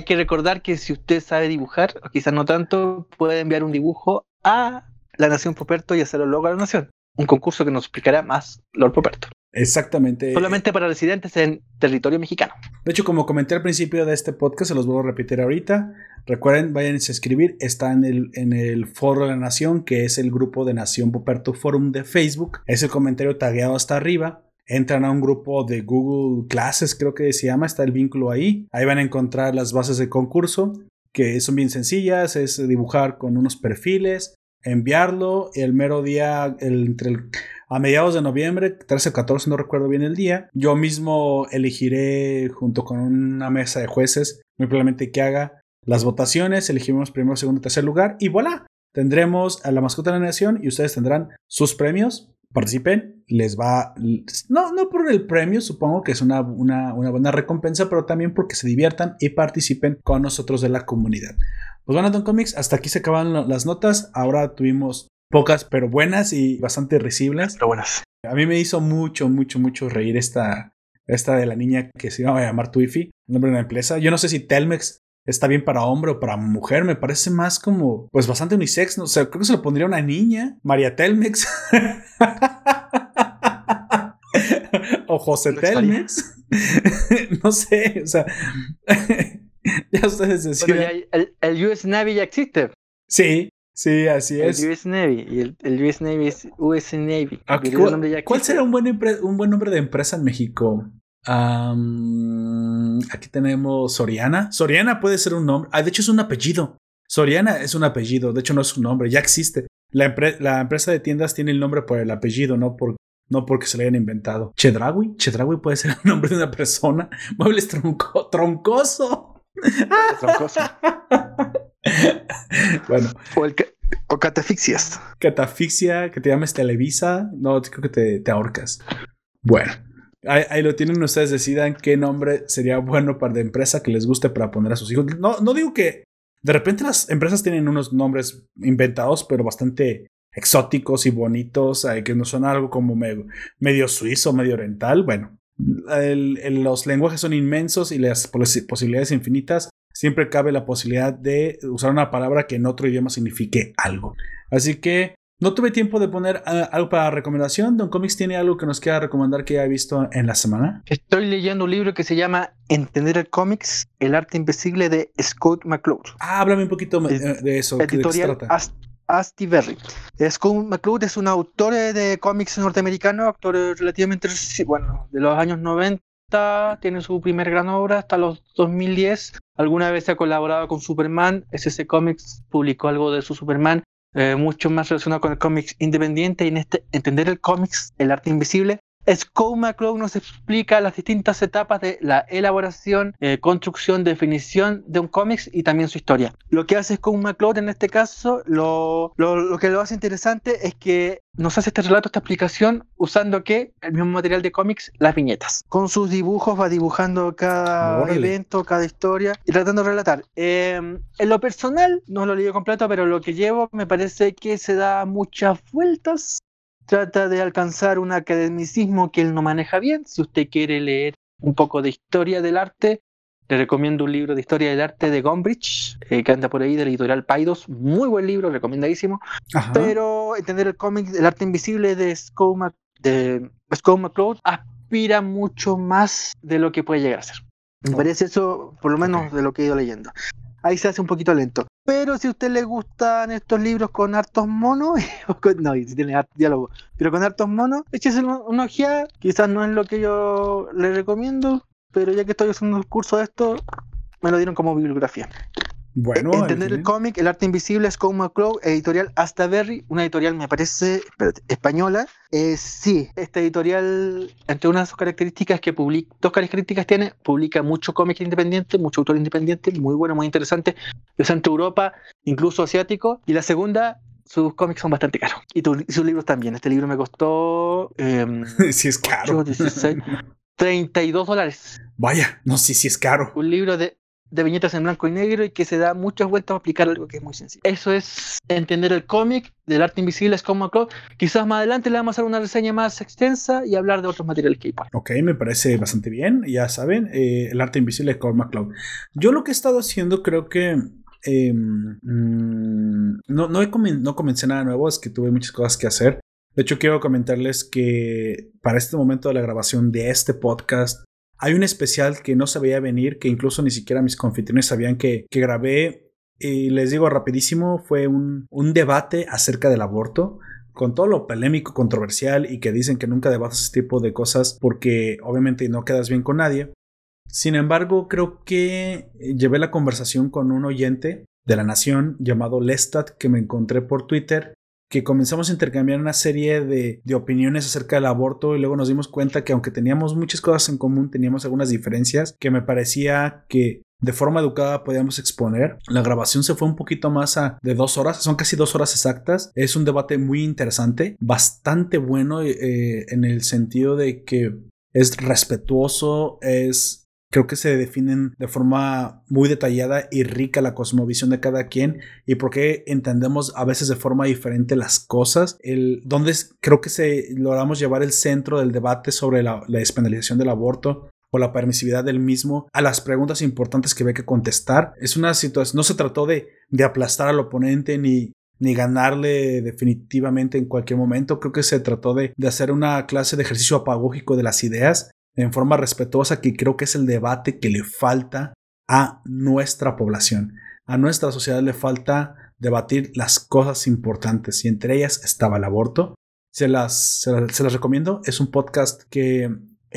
Hay que recordar que si usted sabe dibujar, o quizás no tanto, puede enviar un dibujo a la Nación Poperto y hacerlo luego a la Nación. Un concurso que nos explicará más Lord Poperto. Exactamente. Solamente para residentes en territorio mexicano. De hecho, como comenté al principio de este podcast, se los vuelvo a repetir ahorita. Recuerden, vayan a escribir. Está en el, en el Foro de la Nación, que es el grupo de Nación Poperto Forum de Facebook. Es el comentario tagueado hasta arriba entran a un grupo de Google Classes, creo que se llama, está el vínculo ahí. Ahí van a encontrar las bases de concurso, que son bien sencillas, es dibujar con unos perfiles, enviarlo el mero día, entre a mediados de noviembre, 13 o 14, no recuerdo bien el día. Yo mismo elegiré junto con una mesa de jueces, muy probablemente que haga las votaciones, elegimos primero, segundo, tercer lugar y voilà. Tendremos a la mascota de la nación y ustedes tendrán sus premios participen, les va, no, no por el premio, supongo que es una, una, buena recompensa, pero también porque se diviertan y participen con nosotros de la comunidad. Pues bueno, Don Comics, hasta aquí se acaban las notas, ahora tuvimos pocas, pero buenas y bastante risibles. Pero buenas. A mí me hizo mucho, mucho, mucho reír esta, esta de la niña que se iba a llamar Twiffy, nombre de una empresa. Yo no sé si Telmex está bien para hombre o para mujer, me parece más como, pues bastante unisex, no o sea, creo que se lo pondría una niña, María Telmex. o José Telmex. no sé, o sea, ya ustedes decían. el, US Navy ya existe. Sí, sí, así es. El US Navy, y el, US Navy es US Navy. Ah, ¿cuál, ¿Cuál, será un buen, un buen nombre de empresa en México? Aquí tenemos Soriana. Soriana puede ser un nombre. Ah, de hecho es un apellido. Soriana es un apellido. De hecho no es un nombre. Ya existe. La, la empresa de tiendas tiene el nombre por el apellido, no por no porque se lo hayan inventado. Chedrawi, Chedrawi puede ser el nombre de una persona. Muebles tronco, troncoso. troncoso. bueno. O, el o catafixias. Catafixia, que te llames Televisa. No, creo que te, te ahorcas. Bueno. Ahí, lo tienen, ustedes decidan qué nombre sería bueno para la empresa que les guste para poner a sus hijos. No, no digo que de repente las empresas tienen unos nombres inventados, pero bastante exóticos y bonitos, que no son algo como medio, suizo, medio oriental. Bueno, los lenguajes son inmensos y las posibilidades infinitas. Siempre cabe la posibilidad de usar una palabra que en otro idioma signifique algo. Así que no tuve tiempo de poner ah, algo para recomendación. Don Comics tiene algo que nos quiera recomendar que haya visto en la semana. Estoy leyendo un libro que se llama Entender el cómics, el arte invisible de Scott McCloud. Ah, háblame un poquito de eso. Editorial Asti Berry. Scott McCloud es un autor de cómics norteamericano, actor relativamente, bueno, de los años 90 tiene su primer gran obra hasta los 2010. Alguna vez ha colaborado con Superman. SC Comics publicó algo de su Superman. Eh, mucho más relacionado con el cómics independiente y en este entender el cómics, el arte invisible. Scott McCloud nos explica las distintas etapas de la elaboración, eh, construcción, definición de un cómics y también su historia. Lo que hace Scott McCloud en este caso, lo, lo, que lo hace interesante es que nos hace este relato, esta explicación, usando que el mismo material de cómics, las viñetas. Con sus dibujos va dibujando cada evento, cada historia y tratando de relatar. Em, en lo personal, no lo leí completo, pero lo que llevo me parece que se da muchas vueltas. Trata de alcanzar un academicismo que él no maneja bien. Si usted quiere leer un poco de historia del arte, le recomiendo un libro de historia del arte de Gombrich, eh, que anda por ahí, de la editorial Paidos. Muy buen libro, recomendadísimo. Pero entender el cómic, el arte invisible de Scott, de McCloud aspira mucho más de lo que puede llegar a ser. Me parece eso, por lo menos de lo que he ido leyendo. Ahí se hace un poquito lento. Pero si a usted le gustan estos libros con hartos monos, no, si tiene diálogo, pero con hartos monos, échese una ojeada. Quizás no es lo que yo le recomiendo, pero ya que estoy haciendo el curso de esto, me lo dieron como bibliografía. Bueno, entender el cómic, el arte invisible, es como McCloud, editorial Berry, una editorial me parece española. Eh, sí, esta editorial, entre unas de sus características que publica, dos características tiene, publica mucho cómic independiente, mucho autor independiente, muy bueno, muy interesante, de Centro Europa, incluso asiático. Y la segunda, sus cómics son bastante caros. Y, sus libros también. Este libro me costó. Eh, sí, es caro. 32 dólares. Vaya, no sé si es caro. Un libro de de viñetas en blanco y negro y que se da muchas vueltas a explicar algo que es muy sencillo. Eso es entender el cómic del arte invisible es como Club. Quizás más adelante le vamos a hacer una reseña más extensa y hablar de otros materiales que hay por Ok, me parece bastante bien. Ya saben, eh, el arte invisible es como Club. Yo lo que he estado haciendo creo que em, mm, no, no, he no comencé nada nuevo, es que tuve muchas cosas que hacer. De hecho, quiero comentarles que para este momento de la grabación de este podcast, hay un especial que no se veía venir, que incluso ni siquiera mis confitriones sabían que, grabé. Y les digo rapidísimo, fue un, debate acerca del aborto con todo lo polémico, controversial y que dicen que nunca debates ese tipo de cosas porque obviamente no quedas bien con nadie. Sin embargo, creo que llevé la conversación con un oyente de la nación llamado Lestat que me encontré por Twitter que comenzamos a intercambiar una serie de, opiniones acerca del aborto y luego nos dimos cuenta que aunque teníamos muchas cosas en común, teníamos algunas diferencias que me parecía que de forma educada podíamos exponer. La grabación se fue un poquito más a de dos horas, son casi dos horas exactas. Es un debate muy interesante, bastante bueno eh, en el sentido de que es respetuoso, es creo que se definen de forma muy detallada y rica la cosmovisión de cada quien y por qué entendemos a veces de forma diferente las cosas. El, donde creo que se logramos llevar el centro del debate sobre la, despenalización del aborto o la permisividad del mismo a las preguntas importantes que ve que contestar. Es una situación, no se trató de, de aplastar al oponente ni, ni ganarle definitivamente en cualquier momento. Creo que se trató de, de hacer una clase de ejercicio apagógico de las ideas en forma respetuosa que creo que es el debate que le falta a nuestra población. A nuestra sociedad le falta debatir las cosas importantes y entre ellas estaba el aborto. Se las, se las, recomiendo. Es un podcast que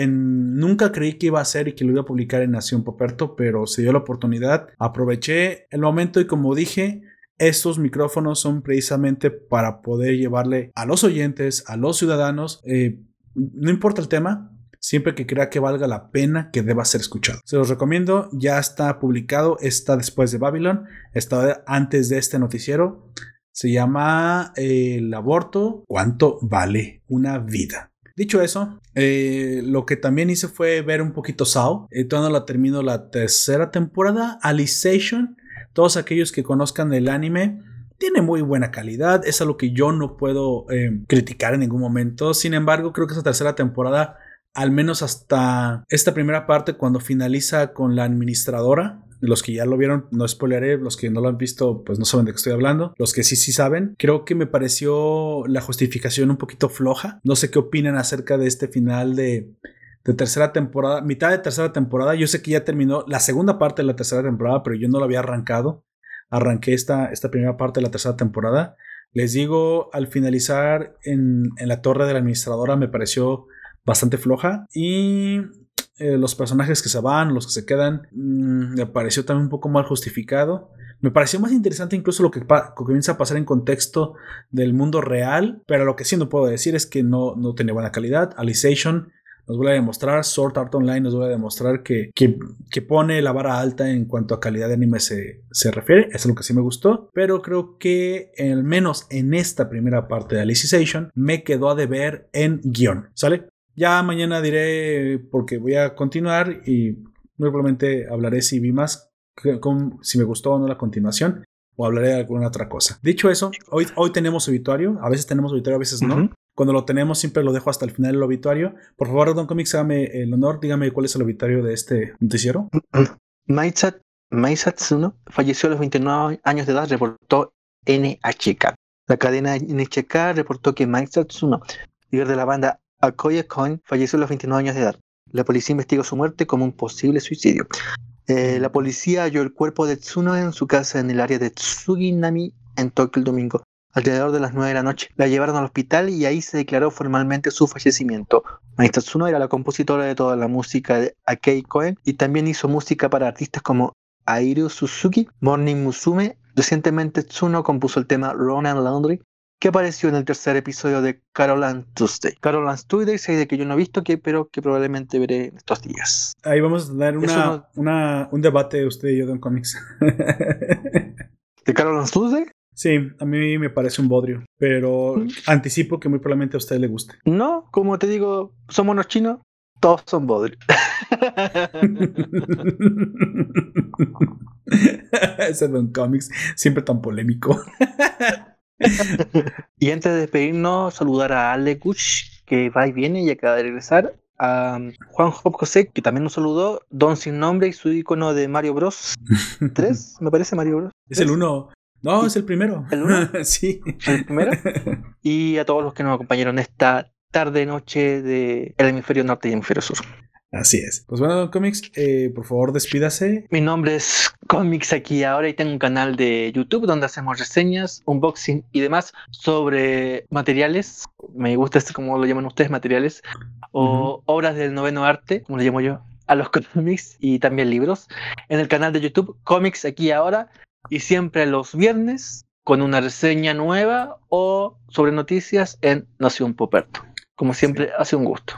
nunca creí que iba a hacer y que lo iba a publicar en Nación Poperto, pero se dio la oportunidad. Aproveché el momento y como dije, estos micrófonos son precisamente para poder llevarle a los oyentes, a los ciudadanos, eh, no importa el tema, siempre que crea que valga la pena que deba ser escuchado. Se los recomiendo, ya está publicado, está después de Babylon, está antes de este noticiero. Se llama eh, El aborto, ¿cuánto vale una vida? Dicho eso, eh, lo que también hice fue ver un poquito Sao. Eh, todavía no la termino la tercera temporada. Alicization. Todos aquellos que conozcan el anime, tiene muy buena calidad. Es algo que yo no puedo criticar en ningún momento. Sin embargo, creo que esa tercera temporada al menos hasta esta primera parte cuando finaliza con la administradora. Los que ya lo vieron, no spoileré, los que no lo han visto, pues no saben de qué estoy hablando. Los que sí, sí saben. Creo que me pareció la justificación un poquito floja. No sé qué opinan acerca de este final de, de tercera temporada, mitad de tercera temporada. Yo sé que ya terminó la segunda parte de la tercera temporada, pero yo no lo había arrancado. Arranqué esta, esta primera parte de la tercera temporada. Les digo, al finalizar en, en la torre de la administradora me pareció bastante floja y eh, los personajes que se van, los que se quedan, mm, me pareció también un poco mal justificado. Me pareció más interesante incluso lo que, comienza a pasar en contexto del mundo real, pero lo que sí no puedo decir es que no, no tenía buena calidad. Alicization nos vuelve a demostrar, Sword Art Online nos vuelve a demostrar que, que, pone la vara alta en cuanto a calidad de anime se, se, refiere. Eso es lo que sí me gustó. Pero creo que al menos en esta primera parte de Alicization me quedó a deber en guion. ¿Sale? Ya mañana diré porque voy a continuar y probablemente hablaré si vi más, si me gustó o no la continuación o hablaré de alguna otra cosa. Dicho eso, hoy, hoy tenemos obituario, a veces tenemos obituario, a veces no. Cuando lo tenemos siempre lo dejo hasta el final del obituario. Por favor, Don Comics, hágame el honor, dígame cuál es el obituario de este noticiero. Maisat, Maisatsuno falleció a los 29 años de edad, reportó NHK. La cadena NHK reportó que Maisatsuno, líder de la banda Akoya Coin falleció a los 29 años de edad. La policía investigó su muerte como un posible suicidio. Eh, la policía halló el cuerpo de Tsuno en su casa en el área de Tsuginami en Tokio el domingo, alrededor de las 9 de la noche. La llevaron al hospital y ahí se declaró formalmente su fallecimiento. Mai Tsuno era la compositora de toda la música de Akei Koen y también hizo música para artistas como Airu Suzuki, Morning Musume. Recientemente Tsuno compuso el tema Ronan Laundry que apareció en el tercer episodio de Carol and Tuesday. Carol and Tuesday es de que yo no he visto, que, pero que probablemente veré en estos días. Ahí vamos a dar una, un debate usted y yo de cómics. ¿De Carol and Tuesday? Sí, a mí me parece un bodrio, pero mm. anticipo que muy probablemente a usted le guste. No, como te digo, somos los chinos, todos son bodrios. Ese Don Comics, siempre tan polémico. y antes de despedirnos, saludar a Ale Kuch, que va y viene y acaba de regresar. A Juan Job José, que también nos saludó. Don Sin Nombre y su icono de Mario Bros. 3, me parece Mario Bros. Es el 1. No, es el primero. ¿El 1? sí. ¿El primero? Y a todos los que nos acompañaron esta tarde-noche del hemisferio norte y hemisferio sur. Así es. Pues bueno, Comics, eh, por favor despídase. Mi nombre es Comics aquí ahora y tengo un canal de YouTube donde hacemos reseñas, unboxing y demás sobre materiales. Me gusta este, como lo llaman ustedes, materiales. O obras del noveno arte, como lo llamo yo, a los cómics y también libros. En el canal de YouTube, Comics aquí ahora. Y siempre los viernes con una reseña nueva o sobre noticias en Nación Poperto. Como siempre, hace un gusto.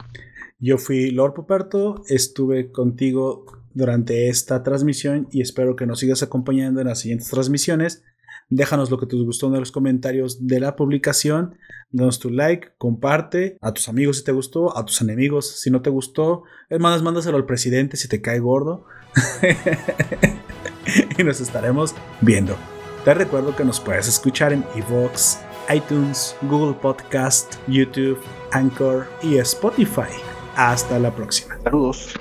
Yo fui Lord Poperto, estuve contigo durante esta transmisión y espero que nos sigas acompañando en las siguientes transmisiones. Déjanos lo que te gustó en los comentarios de la publicación. Danos tu like, comparte a tus amigos si te gustó, a tus enemigos si no te gustó. Más, mándaselo al presidente si te cae gordo. y nos estaremos viendo. Te recuerdo que nos puedes escuchar en Evox, iTunes, Google Podcast, YouTube, Anchor y Spotify. Hasta la próxima. Saludos.